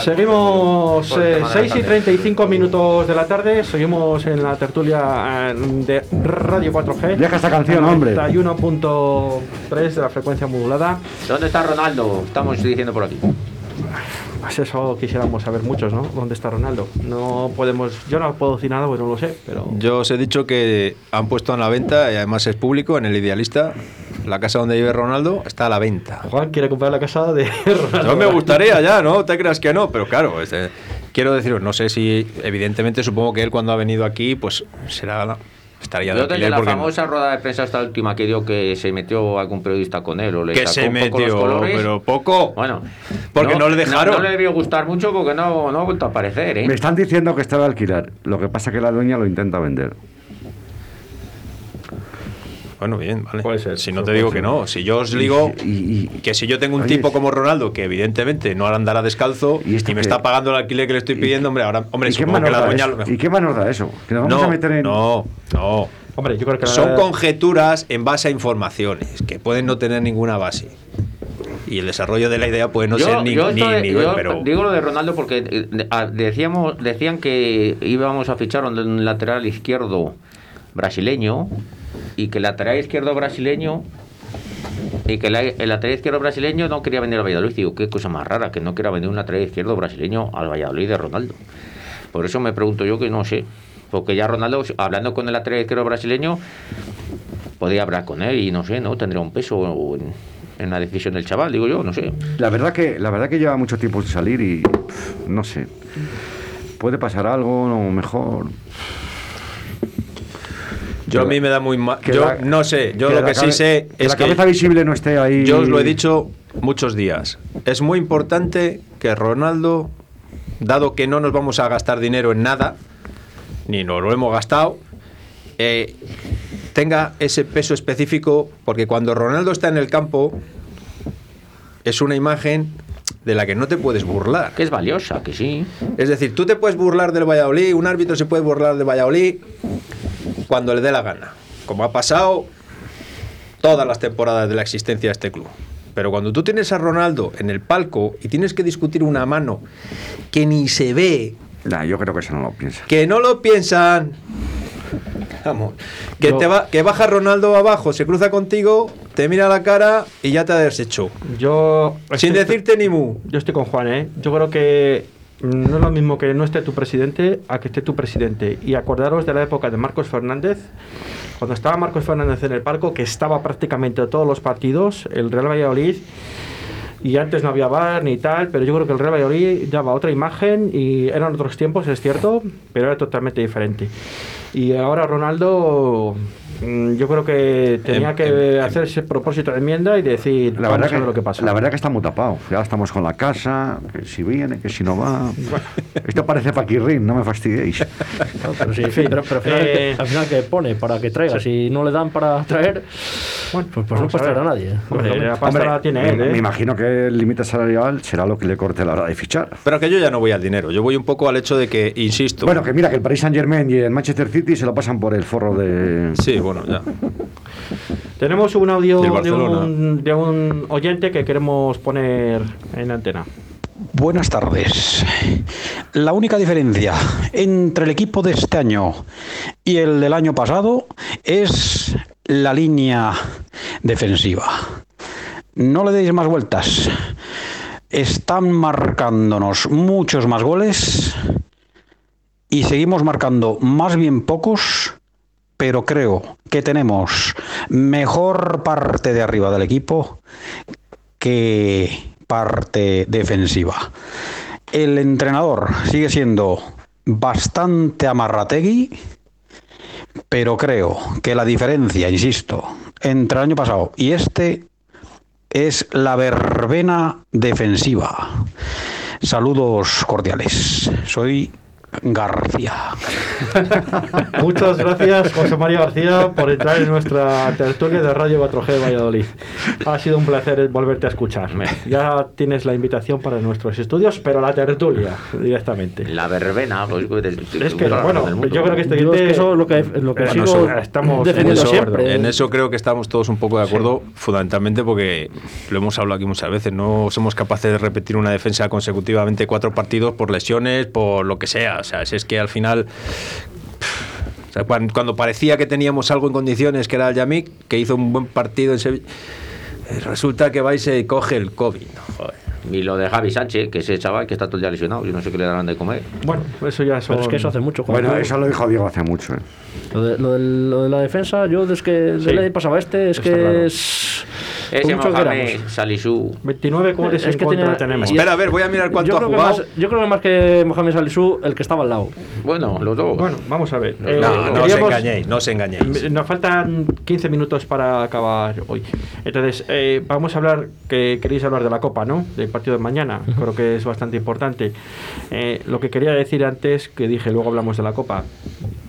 Seguimos eh, tema de la 6 y tarde. 35 minutos de la tarde. Seguimos en la tertulia eh, de Radio 4G. Deja esta canción, hombre. 91.3 de la frecuencia modulada. ¿Dónde está Ronaldo? Estamos diciendo por aquí. Pues eso quisiéramos saber muchos, ¿no? ¿Dónde está Ronaldo? No podemos. Yo no puedo decir nada, pues no lo sé, pero. Yo os he dicho que han puesto en la venta, y además es público, en el Idealista, la casa donde vive Ronaldo está a la venta. Juan quiere comprar la casa de Ronaldo. No me gustaría ya, ¿no? Te creas que no, pero claro, este, quiero deciros, no sé si, evidentemente, supongo que él cuando ha venido aquí, pues será la- estaría de Yo desde alquiler la porque famosa rueda de prensa esta última que dio que se metió algún periodista con él o le que sacó se un poco los metió, colores. pero poco. Bueno, Porque no le dejaron. No, le debió gustar mucho porque no, no ha vuelto a aparecer, ¿eh? Me están diciendo que está de alquilar. Lo que pasa es que la dueña lo intenta vender. Bueno, bien, vale. Puede ser, Si no te digo ser. que no, si yo os digo Y- y- que si yo tengo un Oye, tipo como Ronaldo que evidentemente no andará descalzo ¿Y me está pagando el alquiler que le estoy pidiendo, hombre, ahora, hombre, ¿Y qué que la más nos da eso? Que nos vamos no, a meter en... no, no. Hombre, yo creo que Son la- conjeturas en base a informaciones que pueden no tener ninguna base. Y el desarrollo de la idea puede no Yo- ser ni, yo ni de- nivel, yo pero digo lo de Ronaldo porque eh, ah, decíamos decían que íbamos a fichar un lateral izquierdo brasileño y que el lateral izquierdo brasileño y que el lateral izquierdo brasileño no quería venir al Valladolid. Digo, qué cosa más rara que no quiera venir un lateral izquierdo brasileño al Valladolid de Ronaldo. Por eso me pregunto yo que no sé. Porque ya Ronaldo, hablando con el lateral izquierdo brasileño, podía hablar con él y no sé, ¿no? Tendría un peso en, la decisión del chaval, digo yo, no sé. La verdad que la verdad que lleva mucho tiempo sin salir y no sé. Puede pasar algo, no, mejor. Yo a mí me da muy mal. Yo la- no sé, yo que lo que sí sé que es la que cabeza visible no esté ahí. Yo os lo he dicho muchos días. Es muy importante que Ronaldo, dado que no nos vamos a gastar dinero en nada, ni nos lo hemos gastado, eh, tenga ese peso específico, porque cuando Ronaldo está en el campo, es una imagen de la que no te puedes burlar. Que es valiosa, que sí. Es decir, tú te puedes burlar del Valladolid, un árbitro se puede burlar del Valladolid cuando le dé la gana, como ha pasado todas las temporadas de la existencia de este club. Pero cuando tú tienes a Ronaldo en el palco y tienes que discutir una mano que ni se ve, Nah, yo creo que eso no lo piensa. que no lo piensan, vamos, que, Yo- te va, que baja Ronaldo abajo, se cruza contigo, te mira la cara y ya te ha deshecho. Yo. Sin estoy- decirte ni mu. Yo estoy con Juan, ¿eh? Yo creo que no es lo mismo que no esté tu presidente a que esté tu presidente. Y acordaros de la época de Marcos Fernández, cuando estaba Marcos Fernández en el palco, que estaba prácticamente todos los partidos, el Real Valladolid. Y antes no había bar ni tal, pero yo creo que el Real Valladolid daba otra imagen y eran otros tiempos, es cierto, pero era totalmente diferente. Y ahora Ronaldo, yo creo que tenía Em- que em- em- hacer ese propósito de enmienda y decir, La verdad, que, lo que pasa. la verdad que está muy tapado. Ya estamos con la casa, que si viene, que si no va. Esto parece Paquirrín, no me fastidiéis. No, pero sí, En fin, pero, pero al, final, eh, al final que pone para que traiga. Si no le dan para traer, Bueno, pues, pues no a traer a nadie. Hombre, lógicamente. la pasta Hombre, la tiene me, él, ¿eh? me imagino que el límite salarial será lo que le corte la hora de fichar. Pero que yo ya no voy al dinero, yo voy un poco al hecho de que, insisto, Bueno, que mira, que el Paris Saint Germain y el Manchester City se lo pasan por el forro de. sí, bueno, ya. Tenemos un audio de un, de un oyente que queremos poner en la antena. Buenas tardes. La única diferencia entre el equipo de este año y el del año pasado es la línea defensiva. No le deis más vueltas. Están marcándonos muchos más goles y seguimos marcando más bien pocos, pero creo que tenemos mejor parte de arriba del equipo que parte defensiva. El entrenador sigue siendo bastante amarrategui, pero creo que la diferencia, insisto, entre el año pasado y este es la verbena defensiva. Saludos cordiales. Soy García. Muchas gracias, José María García, por entrar en nuestra tertulia de Radio 4G de Valladolid. Ha sido un placer volverte a escuchar. Ya tienes la invitación para nuestros estudios, pero la tertulia directamente. La verbena, pues, Es que, bueno, yo creo que este Yo es que oyente- eso es lo que, lo que Bueno, sigo eso estamos defendiendo en eso, siempre. En eso creo que estamos todos un poco de acuerdo, fundamentalmente porque lo hemos hablado aquí muchas veces, no somos capaces de repetir una defensa consecutivamente cuatro partidos por lesiones, por lo que sea. O sea, si es que al final... o sea, cuan- cuando, parecía que teníamos algo en condiciones, que era el Yamik, que hizo un buen partido en Sevilla, eh, resulta que vais y coge el COVID. No, joder. Y lo de Javi Sánchez, que ese chaval que está todo el día lesionado, y no sé qué le darán de comer. Bueno, eso ya Pero es que eso hace mucho. Juan. Bueno, eso lo dijo Diego hace mucho. ¿eh? Lo de, lo, del- lo de la defensa, yo desde que Sí. la pasaba este, es Está que claro. es. Ese por mucho que Mohamed queramos. Salisú. 29 goles Es en que contra tenía- tenemos. y- Espera, a ver, voy a mirar cuánto yo ha creo que jugado. más, yo creo que más que Mohamed Salisú, el que estaba al lado. Bueno, los dos. Bueno, vamos a ver. No, Eh, no os queríamos- engañéis, no os engañéis. Nos faltan 15 minutos para acabar hoy. Entonces, eh, vamos a hablar, que queréis hablar de la Copa, ¿no? Del partido de mañana. Creo que es bastante importante. Eh, lo que quería decir antes, que dije, luego hablamos de la Copa.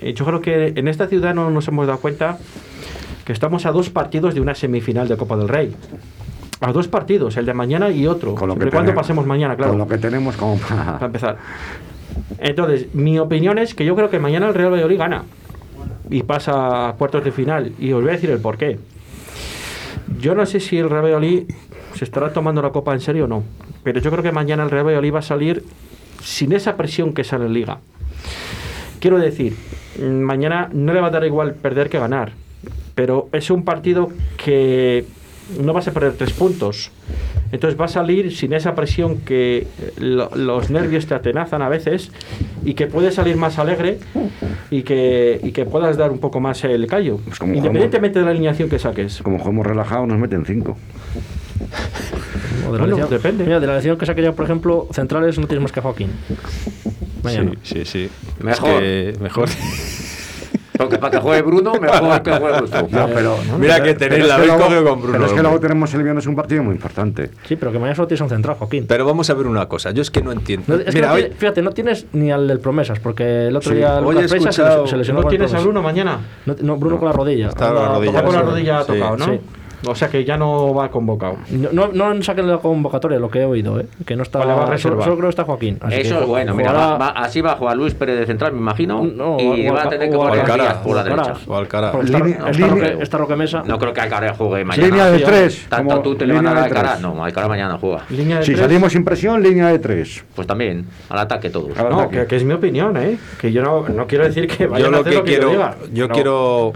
Eh, yo creo que en esta ciudad no nos hemos dado cuenta que estamos a dos partidos de una semifinal de Copa del Rey. A dos partidos, el de mañana y otro. Con lo que cuando tenemos. pasemos mañana, claro Con lo que tenemos como para... para empezar. Entonces, mi opinión es que yo creo que mañana el Real Valladolid gana y pasa a cuartos de final. Y os voy a decir el por qué. Yo no sé si el Real Valladolid se estará tomando la copa en serio o no, pero yo creo que mañana el Real Valladolid va a salir sin esa presión que sale en Liga. Quiero decir, mañana no le va a dar igual perder que ganar, pero es un partido que no vas a perder tres puntos. Entonces va a salir sin esa presión que eh, lo- los nervios te atenazan a veces y que puedes salir más alegre y que, y que puedas dar un poco más el callo, Pues como independientemente de la alineación que saques. Como jugamos relajado, nos meten cinco. O de la Bueno, depende. Mira, de la elección que saque ya, por ejemplo, centrales no tienes más que a Joaquín. Mañana. Sí, sí, sí. Mejor. Es que mejor. Porque para que juegue Bruno, mejor que juegue Bruno. No, pero, Mira que tenéis la luego- cogido con Bruno. Pero es que luego tenemos el viernes un partido muy importante. Sí, pero que mañana solo tienes un central, Joaquín. Pero vamos a ver una cosa. Yo es que no entiendo. No, es que Mira, no hoy, tiene- fíjate, no tienes ni al del Promesas, porque el otro Sí, día Lucas escuchado- les- se lesionó ¿No tienes a. Bruno mañana? No, no, Bruno con la rodilla. Está con la rodilla. Está con la rodilla Sí, tocado, ¿no? O sea que ya no va convocado. No, no, no saquen la convocatoria, lo que he oído, ¿eh? que no está. Vale, va a solo, creo que está Joaquín. así Eso que es bueno, mira, va- va- así va a jugar Luis Pérez de central, me imagino. No, y va a tener que jugar Alcaraz, por la derecha. o Alcaraz. Porque está, Línea- está línea- Roque, está Roque Mesa. No creo que Alcaraz juegue mañana. Línea de tres. Tanto tú te le van a línea dar de a Alcaraz. tres. No, Alcaraz mañana juega. Línea de Si tres. salimos sin presión, línea de tres. Pues también, al ataque todos. Al No, ataque. que, que es mi opinión, ¿eh? Que yo no, no quiero decir que vayan yo a lo hacer que lo que quiero, yo diga. yo No. quiero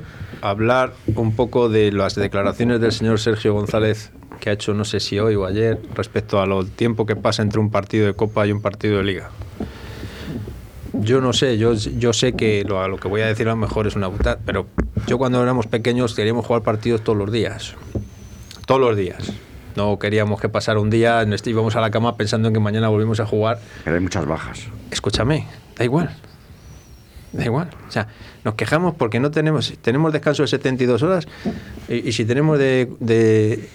hablar un poco de las declaraciones del señor Sergio González que ha hecho no sé si hoy o ayer respecto a lo tiempo que pasa entre un partido de Copa y un partido de Liga. Yo no sé, yo, yo sé que lo, a lo que voy a decir a lo mejor es una putada, pero yo cuando éramos pequeños queríamos jugar partidos todos los días. Todos los días. No queríamos que pasara un día, íbamos a la cama pensando en que mañana volvimos a jugar Pero hay muchas bajas. escúchame, da igual. Da igual. O sea, nos quejamos porque no tenemos, tenemos descanso de 72 horas y, y si tenemos de, de-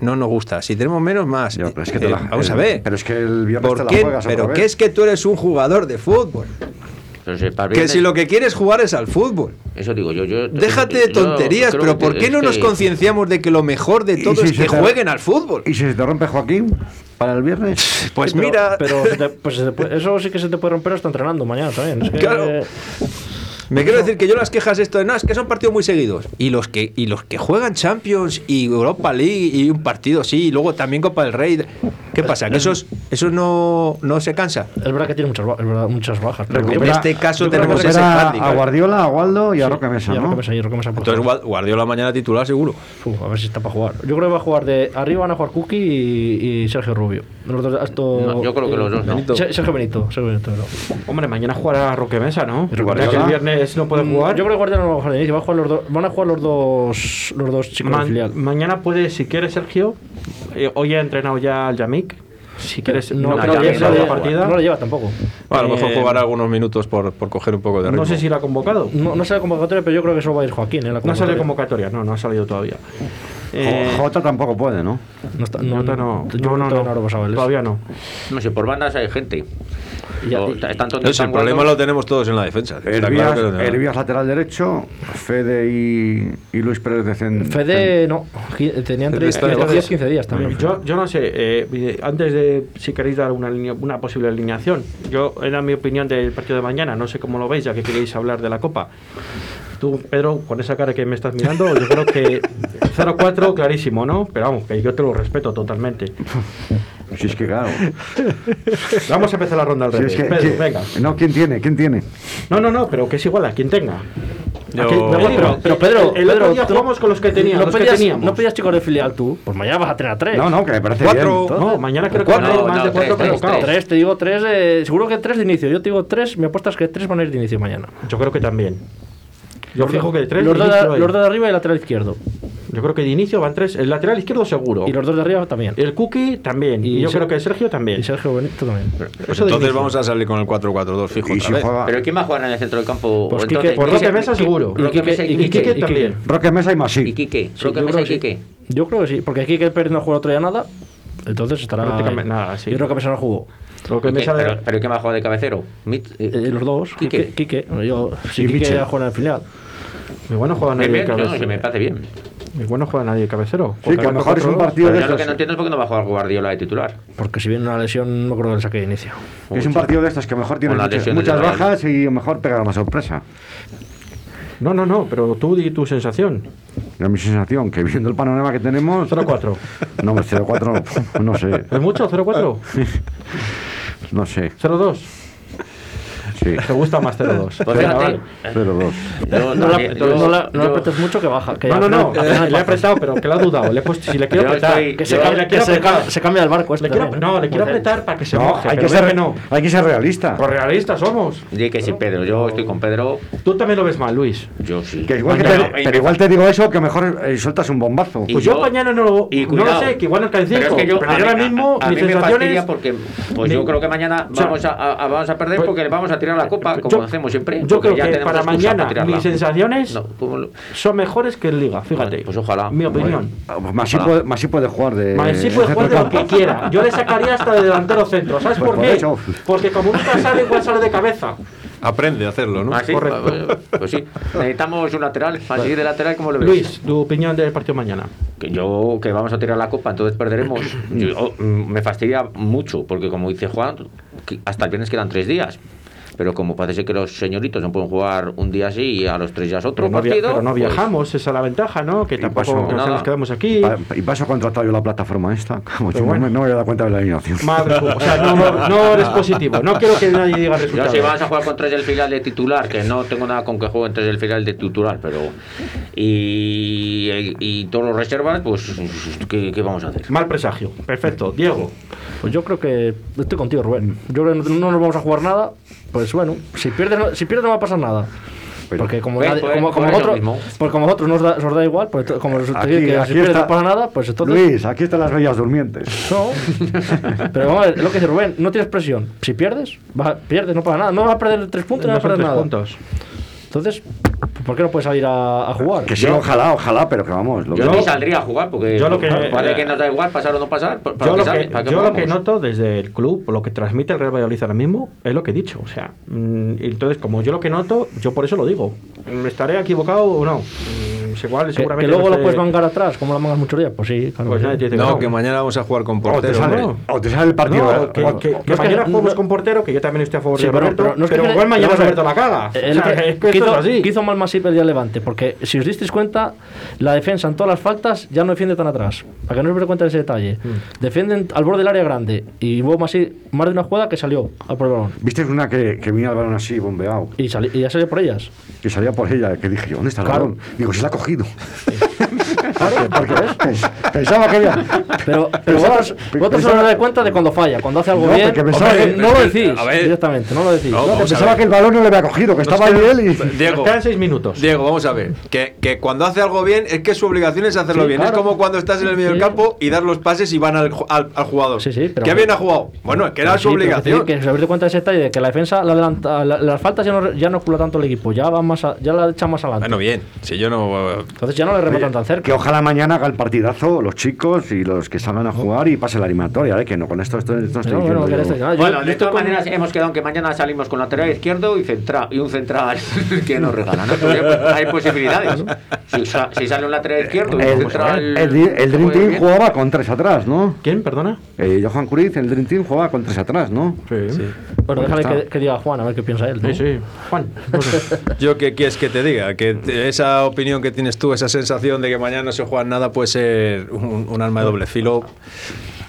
No nos gusta. Si tenemos menos, más. Pero es que Eh, la- vamos a ver. pero es que el viernes ¿Por te la juegas Pero. ¿qué es que tú eres un jugador de fútbol? Para Que si lo que quieres jugar es al fútbol. Eso digo yo. yo Déjate de tonterías, pero ¿por qué no nos que- concienciamos de que lo mejor de ¿Y todo si es que te- jueguen al fútbol? ¿Y si se te rompe Joaquín para el viernes? Pues mira, Pero, se te- pues se te puede- eso sí que se te puede romper hasta entrenando mañana también. Es que, Claro. Me quiero decir que yo las quejas esto de no, es que son partidos muy seguidos. Y los que, y los que juegan Champions y Europa League y un partido sí, y luego también Copa del Rey. ¿Qué pasa? ¿Que esos, esos no, no se cansa? Es verdad que tiene muchas, ba- es verdad, muchas bajas. pero- En este caso tenemos ese handicap. a Guardiola, a Waldo y a Sí, Roque Mesa, y a ¿no? Roque Mesa, y Roque Mesa Entonces. Guard- Guardiola mañana titular seguro. Uf, a ver si está para jugar. Yo creo que va a jugar de arriba van a jugar y, y Sergio Rubio. Los dos- esto- No, yo creo que los dos no. Benito. Se- Sergio Benito, Sergio Benito, no. Hombre, mañana jugará Roque Mesa, ¿no? Ya que el viernes no puede Mm, jugar. Yo creo que Guardiola no va a jugar de inicio, va a jugar los dos, van a jugar los dos, los dos chicos Ma- filial. mañana puede, si quiere Sergio, eh, hoy ha entrenado ya al Yamik. Si quieres, no, no, sea lo la partida. No lo lleva tampoco. Bueno, a lo mejor Eh, jugará algunos minutos por, por coger un poco de ritmo. No sé si la ha convocado. No, no sale convocatoria, pero yo creo que solo va a ir Joaquín. ¿eh? La No sale convocatoria. convocatoria, no, no ha salido todavía. Eh, Jota tampoco puede, ¿no? No está, no, yo no, no, todavía no, todavía no. No sé, por bandas hay gente. Y a- O- y- están todos Entonces, el problema lo tenemos todos en la defensa. Hervías, claro lateral derecho, Fede y, y Luis Pérez de Fede, no, tenían Fede está de 10, bajas. 15 días también. Yo, yo no sé, eh, antes de si queréis dar una, una posible alineación, yo era mi opinión del partido de mañana, no sé cómo lo veis, ya que queréis hablar de la Copa. Tú, Pedro, con esa cara que me estás mirando, yo creo que 0-4 clarísimo, ¿no? Pero vamos, que yo te lo respeto totalmente. Si es que claro. Vamos a empezar la ronda al Si revés. es que, Pedro, ¿quién- venga. No, ¿quién tiene? ¿Quién tiene? No, no, no, pero que es igual a quien tenga. Yo- Aquí- No, pero, pero Pedro, el, el otro día tú no- jugamos con los que teníamos. no los que pedías, teníamos. no pedías chicos de filial tú, pues mañana vas a tener a tres. No, no, que me parece Cuatro. bien. No, mañana creo que Cuatro. van a ir más No, de no, cuatro tres, tres. Tres, te digo tres, eh, seguro que tres de inicio. Yo te digo tres, me apuestas que tres van a ir de inicio mañana. Yo creo que también. Yo fijo que tres los, de hay. los dos de arriba y el lateral izquierdo. Yo creo que de inicio van tres. El lateral izquierdo seguro. Y los dos de arriba también. El Cookie también. Y, Y yo Ser- creo que Sergio también. Y Sergio Benito también. Pues entonces vamos a salir con el 4-4-2 fijo Y otra si vez. juega Pero ¿quién va a jugar en el centro del campo? Pues Entonces, Quique- Por Quique- Roque Mesa seguro. Y Quique- Mesa y y Y Quique. Quique también. Roque Mesa y Y Masí. Quique. Sí, Roque yo Mesa creo y. Quique. Yo creo que sí, porque aquí que el Pérez no juega otro día nada, entonces estará. Prácticamente nada, sí. Yo creo que Mesa no jugó. Roque Quique, Mesa de- Pero, pero ¿quién va a jugar de cabecero? Mit- eh, Eh, los dos, Quique. Quique. Quique. Yo, si Quique Michel. juega en el filial. Mi bueno juega nadie bien, de bien, no, se me cabecero. parece bien. Mi bueno juega nadie de cabecero. Sí, que a lo mejor es un partido Pero de yo lo que estos. no entiendo es por qué no va a jugar Guardiola de titular. Porque si viene una lesión, no creo que le saque de inicio. que Es un partido de estos que mejor tiene Con las muchas, muchas bajas y mejor pegar una sorpresa. No, no, no, pero tú di tu sensación. Es mi sensación, que viendo el panorama que tenemos... 0-4. No, hombre, 0-4, no sé, ¿Es mucho? ¿0-4? no sé. ¿0-2? Sí, ¿Te gusta más 0-2? Pues fíjate, vale. 0-2. yo No, la, no, yo- la, no la yo- apretes mucho que baja. Que No, no, no. Le he apretado, pero que le ha dudado. Le he puesto, si le quiero Yo apretar. estoy- Que se, le que quiero se, apretar. ca- se cambia el barco. Este Le quiero- no, le quiero apretar para que se No, moje. hay que, ser, que no. hay que ser realista. Pues realistas somos. Di que sí, Pedro. Yo estoy con Pedro. Tú también lo ves mal, Luis. Yo sí. Que igual que te- pero igual te digo eso, que mejor eh, sueltas un bombazo. Pues yo, yo- mañana no lo, Y no lo sé, que igual no que yo, pero a yo ahora mismo, mis mí me fastidia sensaciones. porque pues yo creo que mañana vamos a, a- vamos a perder pues- porque le vamos a tirar la copa como yo- hacemos siempre. Yo creo ya que para mañana mis sensaciones No, ¿cómo lo- son mejores que en Liga, fíjate. Bueno, pues ojalá. Mi opinión. Masí puede, Masí puede jugar de. Masí de puede jugar de lo que quiera. Yo le sacaría hasta de delantero centro. ¿Sabes Pues por por qué? eso. Porque como nunca sale, igual sale de cabeza. Aprende a hacerlo, ¿no? Ah, sí, Correcto. Pues, pues sí. Necesitamos un lateral. Así de lateral, ¿cómo lo ves? Luis, tu opinión del partido mañana. Que yo que vamos a tirar la copa, entonces perderemos. Yo- mm, me fastidia mucho, porque como dice Juan, hasta el viernes quedan tres días. Pero como parece que los señoritos no pueden jugar un día así y a los tres días otro Pero no, partido. pero no pues, viajamos, esa es la ventaja, ¿no? Que tampoco paso- nos quedamos aquí. Pa- Y paso a contratar yo la plataforma esta. Como si no bueno. me- no me voy a dar cuenta de la alineación. Madre, o sea, no, no, no eres positivo. No quiero que nadie diga Yo resultados. si vas a jugar con tres del final de titular, que no tengo nada con que jueguen tres del final de titular, pero. Y, y, y todos los reservas, pues. ¿qué, qué vamos a hacer? Mal presagio. Perfecto. Diego. Pues yo creo que estoy contigo, Rubén. Yo creo que no, no nos vamos a jugar nada. Pues bueno, si pierdes, no- si pierdes no va a pasar nada. Pero- porque como, Pues, nadie- pues, como, pues porque como vosotros nos da, os da igual, pues como resulta Aquí, que si aquí pierdes está- no pasa nada, pues entonces. Luis, aquí están las bellas durmientes. No. Pero vamos a ver, es lo que dice Rubén, no tienes presión. Si pierdes, vas a- pierdes, no pasa nada. No vas a perder tres puntos, no, No vas a perder tres nada. puntos. Entonces, ¿por qué no puedes salir a, a jugar? Que sí, ojalá, ojalá, pero que vamos. Lo Yo que- ni saldría a jugar porque. yo lo que- Vale que nos da igual pasar o no pasar. ¿Para Yo, lo sale? que, ¿Para qué yo lo que noto desde el club, lo que transmite el Real Valladolid ahora mismo, es lo que he dicho. O sea, mm, entonces, como yo lo que noto, yo por eso lo digo. Mm, ¿Estaré equivocado o no? Es igual, Que, seguramente. que luego no lo puedes mangar atrás, como la mangas muchos días. Pues sí, claro. Pues que sí. No, no. que mañana vamos a jugar con O te, portero. sale, no. o te sale el partido. No, que, que- que que- mañana jugamos no- con portero, que yo también estoy a favor Sí, de pero- Roberto, pero no es que pero tiene- igual mañana Roberto la caga. O El sea, que, que que hizo, es así. que hizo mal Masip el día Levante, porque si os disteis cuenta, la defensa en todas las faltas ya no defiende tan atrás. Para que no os dé cuenta de ese detalle. Mm. Defienden al borde del área grande. Y hubo más de una jugada que salió a por el balón. ¿Viste una que, que venía el balón así, bombeado? Y, sali- y ya salió por ellas. Que salía por ella, que dije, ¿dónde está el balón? Digo, se la ha porque ves, Pens- pensaba que había. Pero, pero vosotros, vosotros pensaba- os dais cuenta de cuando falla, cuando hace algo No, bien. pensaba no lo decís a ver. directamente, no lo decís. No, No, que pensaba que el balón no le había cogido, que estaba ahí él y. Diego, quedan seis minutos. Diego, vamos a ver. Que, que cuando hace algo bien, es que su obligación es hacerlo Sí, bien. claro. Es como cuando estás en el medio del campo y dar los pases y van al, al, al jugador. Sí, sí, pero- ¿Qué bien ha jugado? Bueno, es que era su obligación. Que, habéis dado cuenta de ese detalle de que la defensa, la adelanta- la- las faltas ya no, ya no cula tanto el equipo, ya va más a- ya la echan más adelante. Bueno, bien. Si yo no. Entonces ya no le rematan tan cerca. Que ojalá ojalá mañana haga el partidazo los chicos y los que salgan a jugar y pase la eliminatoria, ¿eh? que no con esto, esto, esto estoy No, bueno, diciendo que yo. estoy- yo- Bueno, yo de todas con- maneras hemos quedado que mañana salimos con lateral izquierdo y, centra, y un central que nos regalan. ¿no? Pues, hay posibilidades. Si, si sale un lateral izquierdo y un El, central... el, el Dream Team jugaba con tres atrás, ¿no? ¿Quién? Perdona. Eh, Johan Cruyff, el Dream Team jugaba con tres atrás, ¿no? Sí. Bueno, déjale está. que, que diga Juan, a ver qué piensa él. ¿no? Sí, sí. Juan. no. Yo qué quieres que te diga, que te- esa opinión que tienes tú, esa sensación de que mañana no se juega nada puede ser un, un arma de doble filo,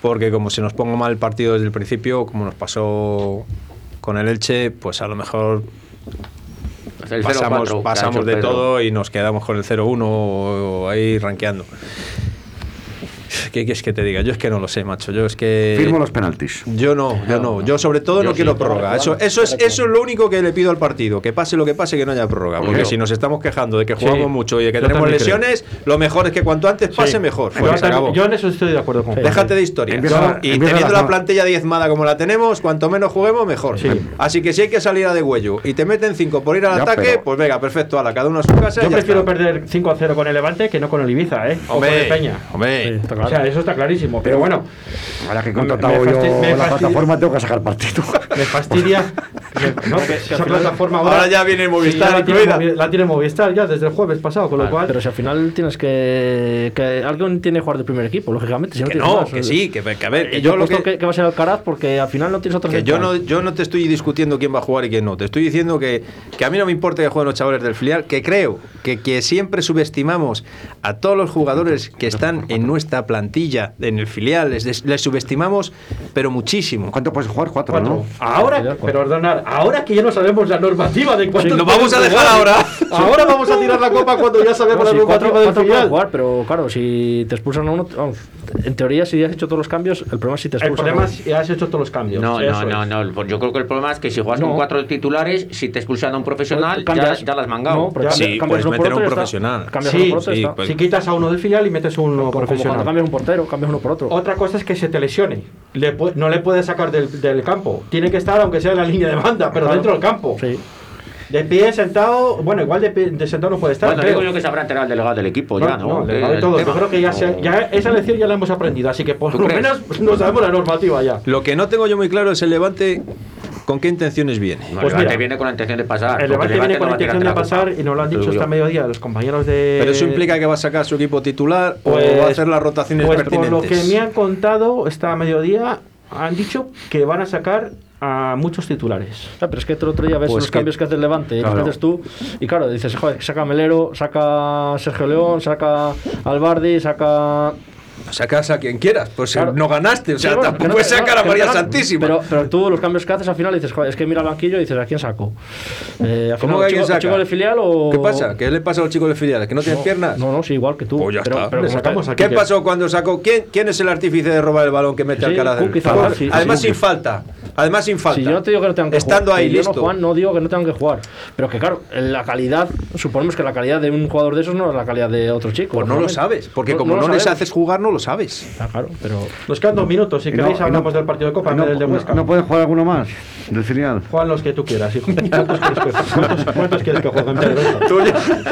porque como se nos ponga mal el partido desde el principio, como nos pasó con el Elche, pues a lo mejor el 0-4 pasamos, pasamos de todo y nos quedamos con el 0-1 o, o ahí rankeando. ¿Qué quieres que te diga? Yo es que no lo sé, macho. Yo es que. Firmo los penaltis. Yo no, yo no. Yo sobre todo Yo no sí, quiero prórroga. Eso, eso, es, eso es lo único que le pido al partido. Que pase lo que pase, que no haya prórroga. Porque Yo- si nos estamos quejando de que jugamos Sí, mucho y de que yo tenemos creo. lesiones, lo mejor es que cuanto antes pase, Sí. mejor. Yo Fuera, se también- acabó. Yo en eso estoy de acuerdo con. Déjate de. Empieza la- y empieza teniendo la- la plantilla diezmada como la tenemos, cuanto menos juguemos, mejor. Sí. Así que si hay que salir a de huello y te meten cinco por ir al Ya, ataque, pero- pues venga, perfecto, a la cada uno a su casa. Yo prefiero está. perder 5 a 0 con el Levante que no con el Ibiza, ¿eh? O con el Hombre, Peña. Sí, hombre. Está O claro. sea, eso está clarísimo. Pero bueno, Ahora que he contratado yo la plataforma, tengo que sacar partido. me fastidia. no, que esa plataforma ahora, Ahora ya viene Movistar Sí, ya la, tiene. Movi- la tiene Movistar ya desde el jueves pasado, con lo Vale, cual. Pero si al final tienes que. que alguien tiene que jugar de primer equipo, lógicamente. Si no Que no, más. que sí, que, que a ver, que yo yo lo que. que, que va a ser Alcaraz porque al final no tienes otro Que yo no, yo no te estoy discutiendo quién va a jugar y quién no. Te estoy diciendo que, que a mí no me importa que jueguen los chavales del filial, que creo que, que siempre subestimamos a todos los jugadores que están en nuestra plantilla, en el filial, les, subestimamos, pero muchísimo. ¿Cuánto puedes jugar? Cuatro, Cuatro. ¿no? Ahora, pero ordenar, ahora que ya no sabemos la normativa de cuántos lo vamos a dejar jugar, ahora. Ahora vamos a tirar la copa cuando ya sabemos No, la sí, cuatro, normativa del filial. jugar, pero claro, si te expulsan a uno, vamos, en teoría si has hecho todos los cambios, el problema es si te El expulsan problema a es que has hecho todos los cambios. No, no, no, no. Pues Yo creo que el problema es que si juegas No. con cuatro titulares, si te expulsan a un profesional, ya, ya las mangado. No, pero Ya. cambias- Sí, puedes uno meter a un profesional. Sí, uno sí, pues- Si quitas a uno del filial y metes uno Como cuando profesional. Cambias un portero, cambias uno por otro. Otra cosa es que se te lesione. Le no le puedes sacar del, del campo. Tiene que estar, aunque sea en la línea de banda, pero Claro. dentro del campo. Sí. De pie, sentado. Bueno, igual de, pie- de sentado no puede estar. Bueno, creo. digo yo que se habrá enterado el delegado del equipo ya, ¿no? No, el todo. Yo creo que ya, se- ya esa lección ya la hemos aprendido, así que por ¿Tú lo crees? menos no sabemos la normativa ya. Lo que no tengo yo muy claro es el Levante con qué intenciones viene. No, Pues el Levante mira, viene con la intención de pasar. El Levante viene con no la intención de pasar y nos lo han dicho yo. mediodía los compañeros de. Pero eso implica que va a sacar su equipo titular Pues- o va a hacer las rotaciones pues por pertinentes. lo que me han contado esta mediodía, han dicho que van a sacar a muchos titulares. Ah, pero es que otro día ves Pues los que- cambios que hace el Levante y los que Claro. haces tú. Y claro, dices, joder, saca Melero, saca Sergio León, saca Albardi, saca. Sacas a quien quieras, pues Claro. no ganaste. O sea, Sí, bueno, tampoco no- no, sacar a que María no, Santísima. Pero, pero tú los cambios que haces al final dices, joder, es que mira al banquillo y dices, ¿a quién saco? Eh, al ¿Cómo final, que ¿el alguien chico, saca? chico del filial o.? ¿Qué pasa? ¿Qué le pasa a los chicos de filiales? ¿Que no tienen piernas? No, no, sí, igual que tú. Pues ya pero, está. pero sacamos aquí ¿Qué que- pasó cuando sacó? ¿Quién, ¿Quién es el artífice de robar el balón que mete Sí, Alcaraz? filial? Zagal, sí, Además sin falta. Además sin falta. Si yo no te digo que no tengan que Estando jugar, ahí que yo listo. no, Juan, no digo que no tengan que jugar. Pero que claro, la calidad, suponemos que la calidad de un jugador de esos no es la calidad de otro chico. Pues no lo sabes, porque como no, les sabemos. haces jugar, no lo sabes. Ah, claro, pero. Nos quedan dos minutos. Si no- queréis, no- hablamos del partido de Copa, en no, del de Huesca. no puede jugar alguno más del filial. Juegan los que tú quieras, hijo. ¿Cuántos quieres que, cuántos, cuántos quieres que jueguen?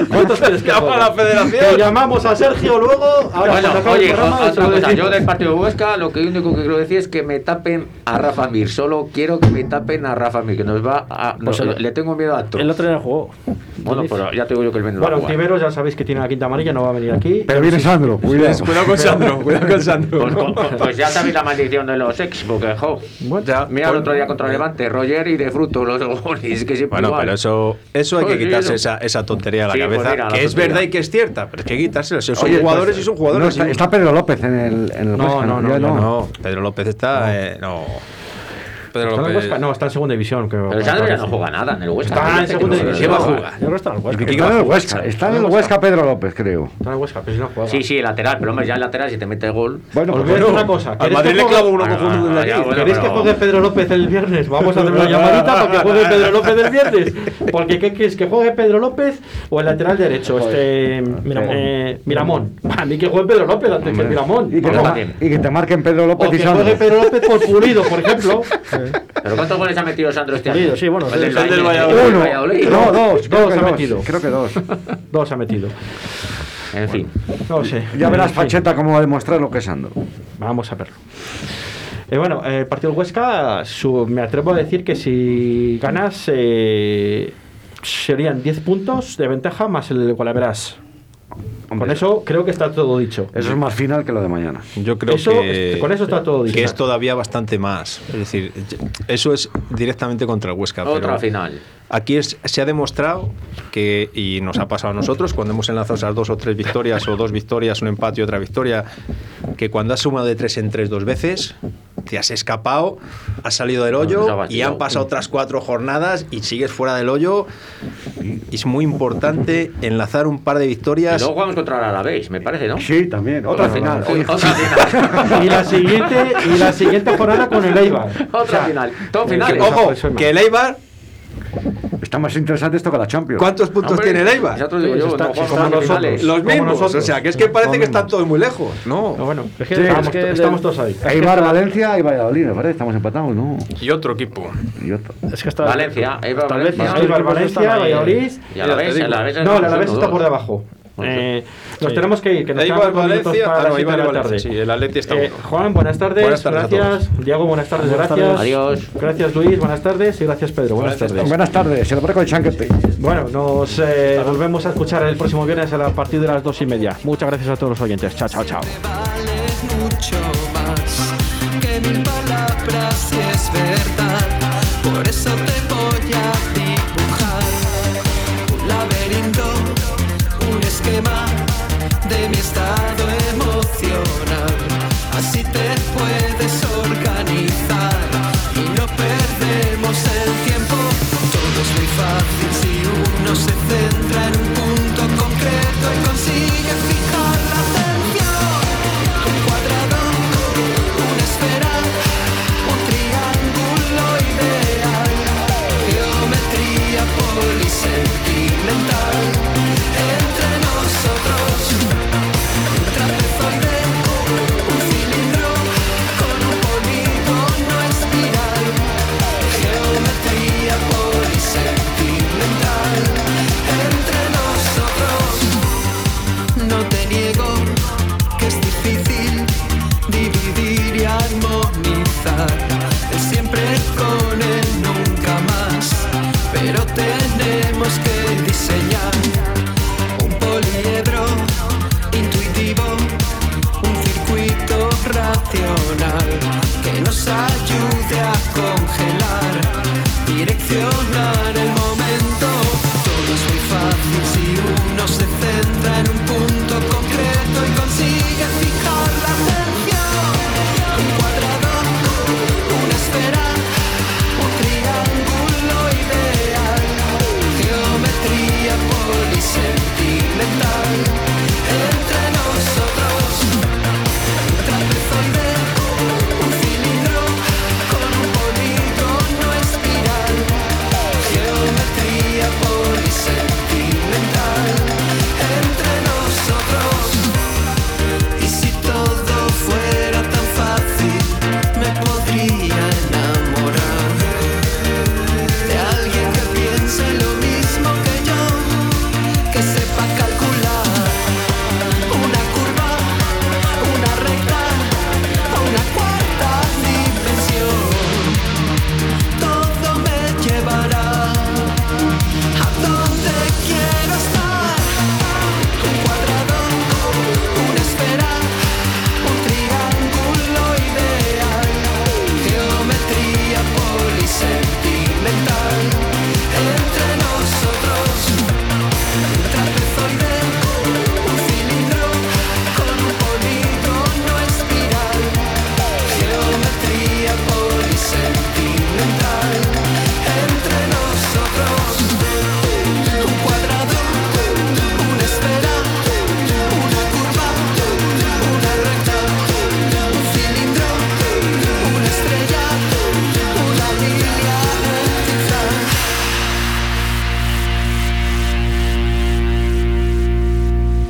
¿Cuántos quieres que jueguen? la federación. Te llamamos a Sergio luego. Ahora, Bueno, oye, otra cosa, yo del partido de Huesca lo que único que quiero decir es que me tapen a Rafa Mir. Solo quiero que me tapen a Rafa Mir, que nos va a. Pues no, el- le tengo miedo a todo. El otro en el juego. Bueno, pero ya te digo yo que el Bueno. Tiberos ya sabéis que tiene la quinta amarilla, no va a venir aquí. Pero viene Sandro, cuidado. Cuidado con Sandro, cuidado con Sandro. Pues, co- co- pues ya sabéis la maldición de los ex, porque jo. Ya, Mira el pues- otro día contra Levante, Roger y de fruto los goles, que siempre Bueno, igual. pero eso, eso hay que quitarse esa, esa tontería de la Sí, pues cabeza, mira, la que es verdad y que es cierta, pero es que quitársela. Si son Oye, jugadores pues, y son jugadores. no, está, Pedro López en el, en el No, no, no, no, Pedro López está. eh, no. Pedro ¿Está en el López. Huesca? No, está en segunda división. creo. Pero Sandro ya no juega nada en el Huesca. Está en segunda división. ¿Qué va a Sí, jugar? Yo creo que está en el Huesca. Está en el Huesca, está en el Huesca Pedro López, creo. Está en el Huesca, pero si no juega. Sí, sí, lateral, pero hombre, ya el lateral, si te mete gol. Bueno, pues voy a decir bueno. una cosa. Al ¿queréis Madrid que le juegue- clavo uno Ah, cojonudo ah, de ya, aquí. bueno, ¿Queréis que pero- juegue Pedro López el viernes? Vamos a hacer una llamadita para que juegue Pedro López el viernes. Porque ¿qué quieres? ¿Que juegue Pedro López o el lateral derecho? Este, Miramón. eh, Miramón. A mí que juegue Pedro López antes que Miramón. Y que, te, Vamos. ma- y que te marquen Pedro López y Sandro. Pedro López por Pulido, por ejemplo. ¿Pero cuántos goles ha metido Sandro este año? Sí, bueno, El del el del Valladolid. Uno, Valladolid. no, dos, Dos ha metido. Creo que dos. Dos ha metido. En fin. No sé. Ya verás. Facheta cómo va a demostrar lo que es Ando. Vamos a verlo. Eh, bueno, el partido del Huesca, su- me atrevo a decir que si ganas eh, serían 10 puntos de ventaja más el Gualaveras. Con eso creo que está todo dicho. Eso es más final que lo de mañana. Yo creo Eso, que, con eso está todo dicho. que es todavía bastante más. Es decir, eso es directamente contra el Huesca. Otra pero final. Aquí es- se ha demostrado que, y nos ha pasado a nosotros, cuando hemos enlazado esas dos o tres victorias, o dos victorias, un empate y otra victoria, que cuando has sumado de tres en tres dos veces, te has escapado, has salido del hoyo y han pasado otras cuatro jornadas y sigues fuera del hoyo. Y es muy importante enlazar un par de Y victorias. Contra el Alavés, me parece, ¿no? Sí, también. Otra final. Sí, otra final. Y la siguiente, y la siguiente jornada con el Eibar. Otra final. Todo que- final. Ojo, que el Eibar, Está más interesante esto que la Champions. ¿cuántos puntos Hombre, tiene el Eibar? Ya te lo digo Sí, yo, está- no como a nosotros. finales. Los mismos. nosotros. O sea, que es que parece que están todos muy lejos. No. No, bueno, es que, Sí, estamos, es que estamos todos ahí. Eibar, Valencia y Valladolid, me parece. Estamos empatados, ¿no? Y otro equipo. Y otro. Es que está. Valencia, Eibar, vez Valencia. Eibar, Valencia. Valladolid. Y el Alavés es No, Alavés uno, está por debajo. Eh, nos sí. tenemos que ir, que nos quedan minutos para Ah, no, la Valencia. tarde. Sí, el Atleti está Eh. Juan, buenas tardes. Buenas tardes gracias. Diego, buenas tardes. Buenas gracias. tardes. Adiós. Gracias, Luis. Buenas tardes. Y gracias, Pedro. Buenas Buenas tardes. Buenas tardes. El barco de Chanquete. Bueno, nos eh, volvemos a escuchar el próximo viernes a la- a partir de las dos y media. Muchas gracias a todos los oyentes. Chao, chao, chao. Por eso te.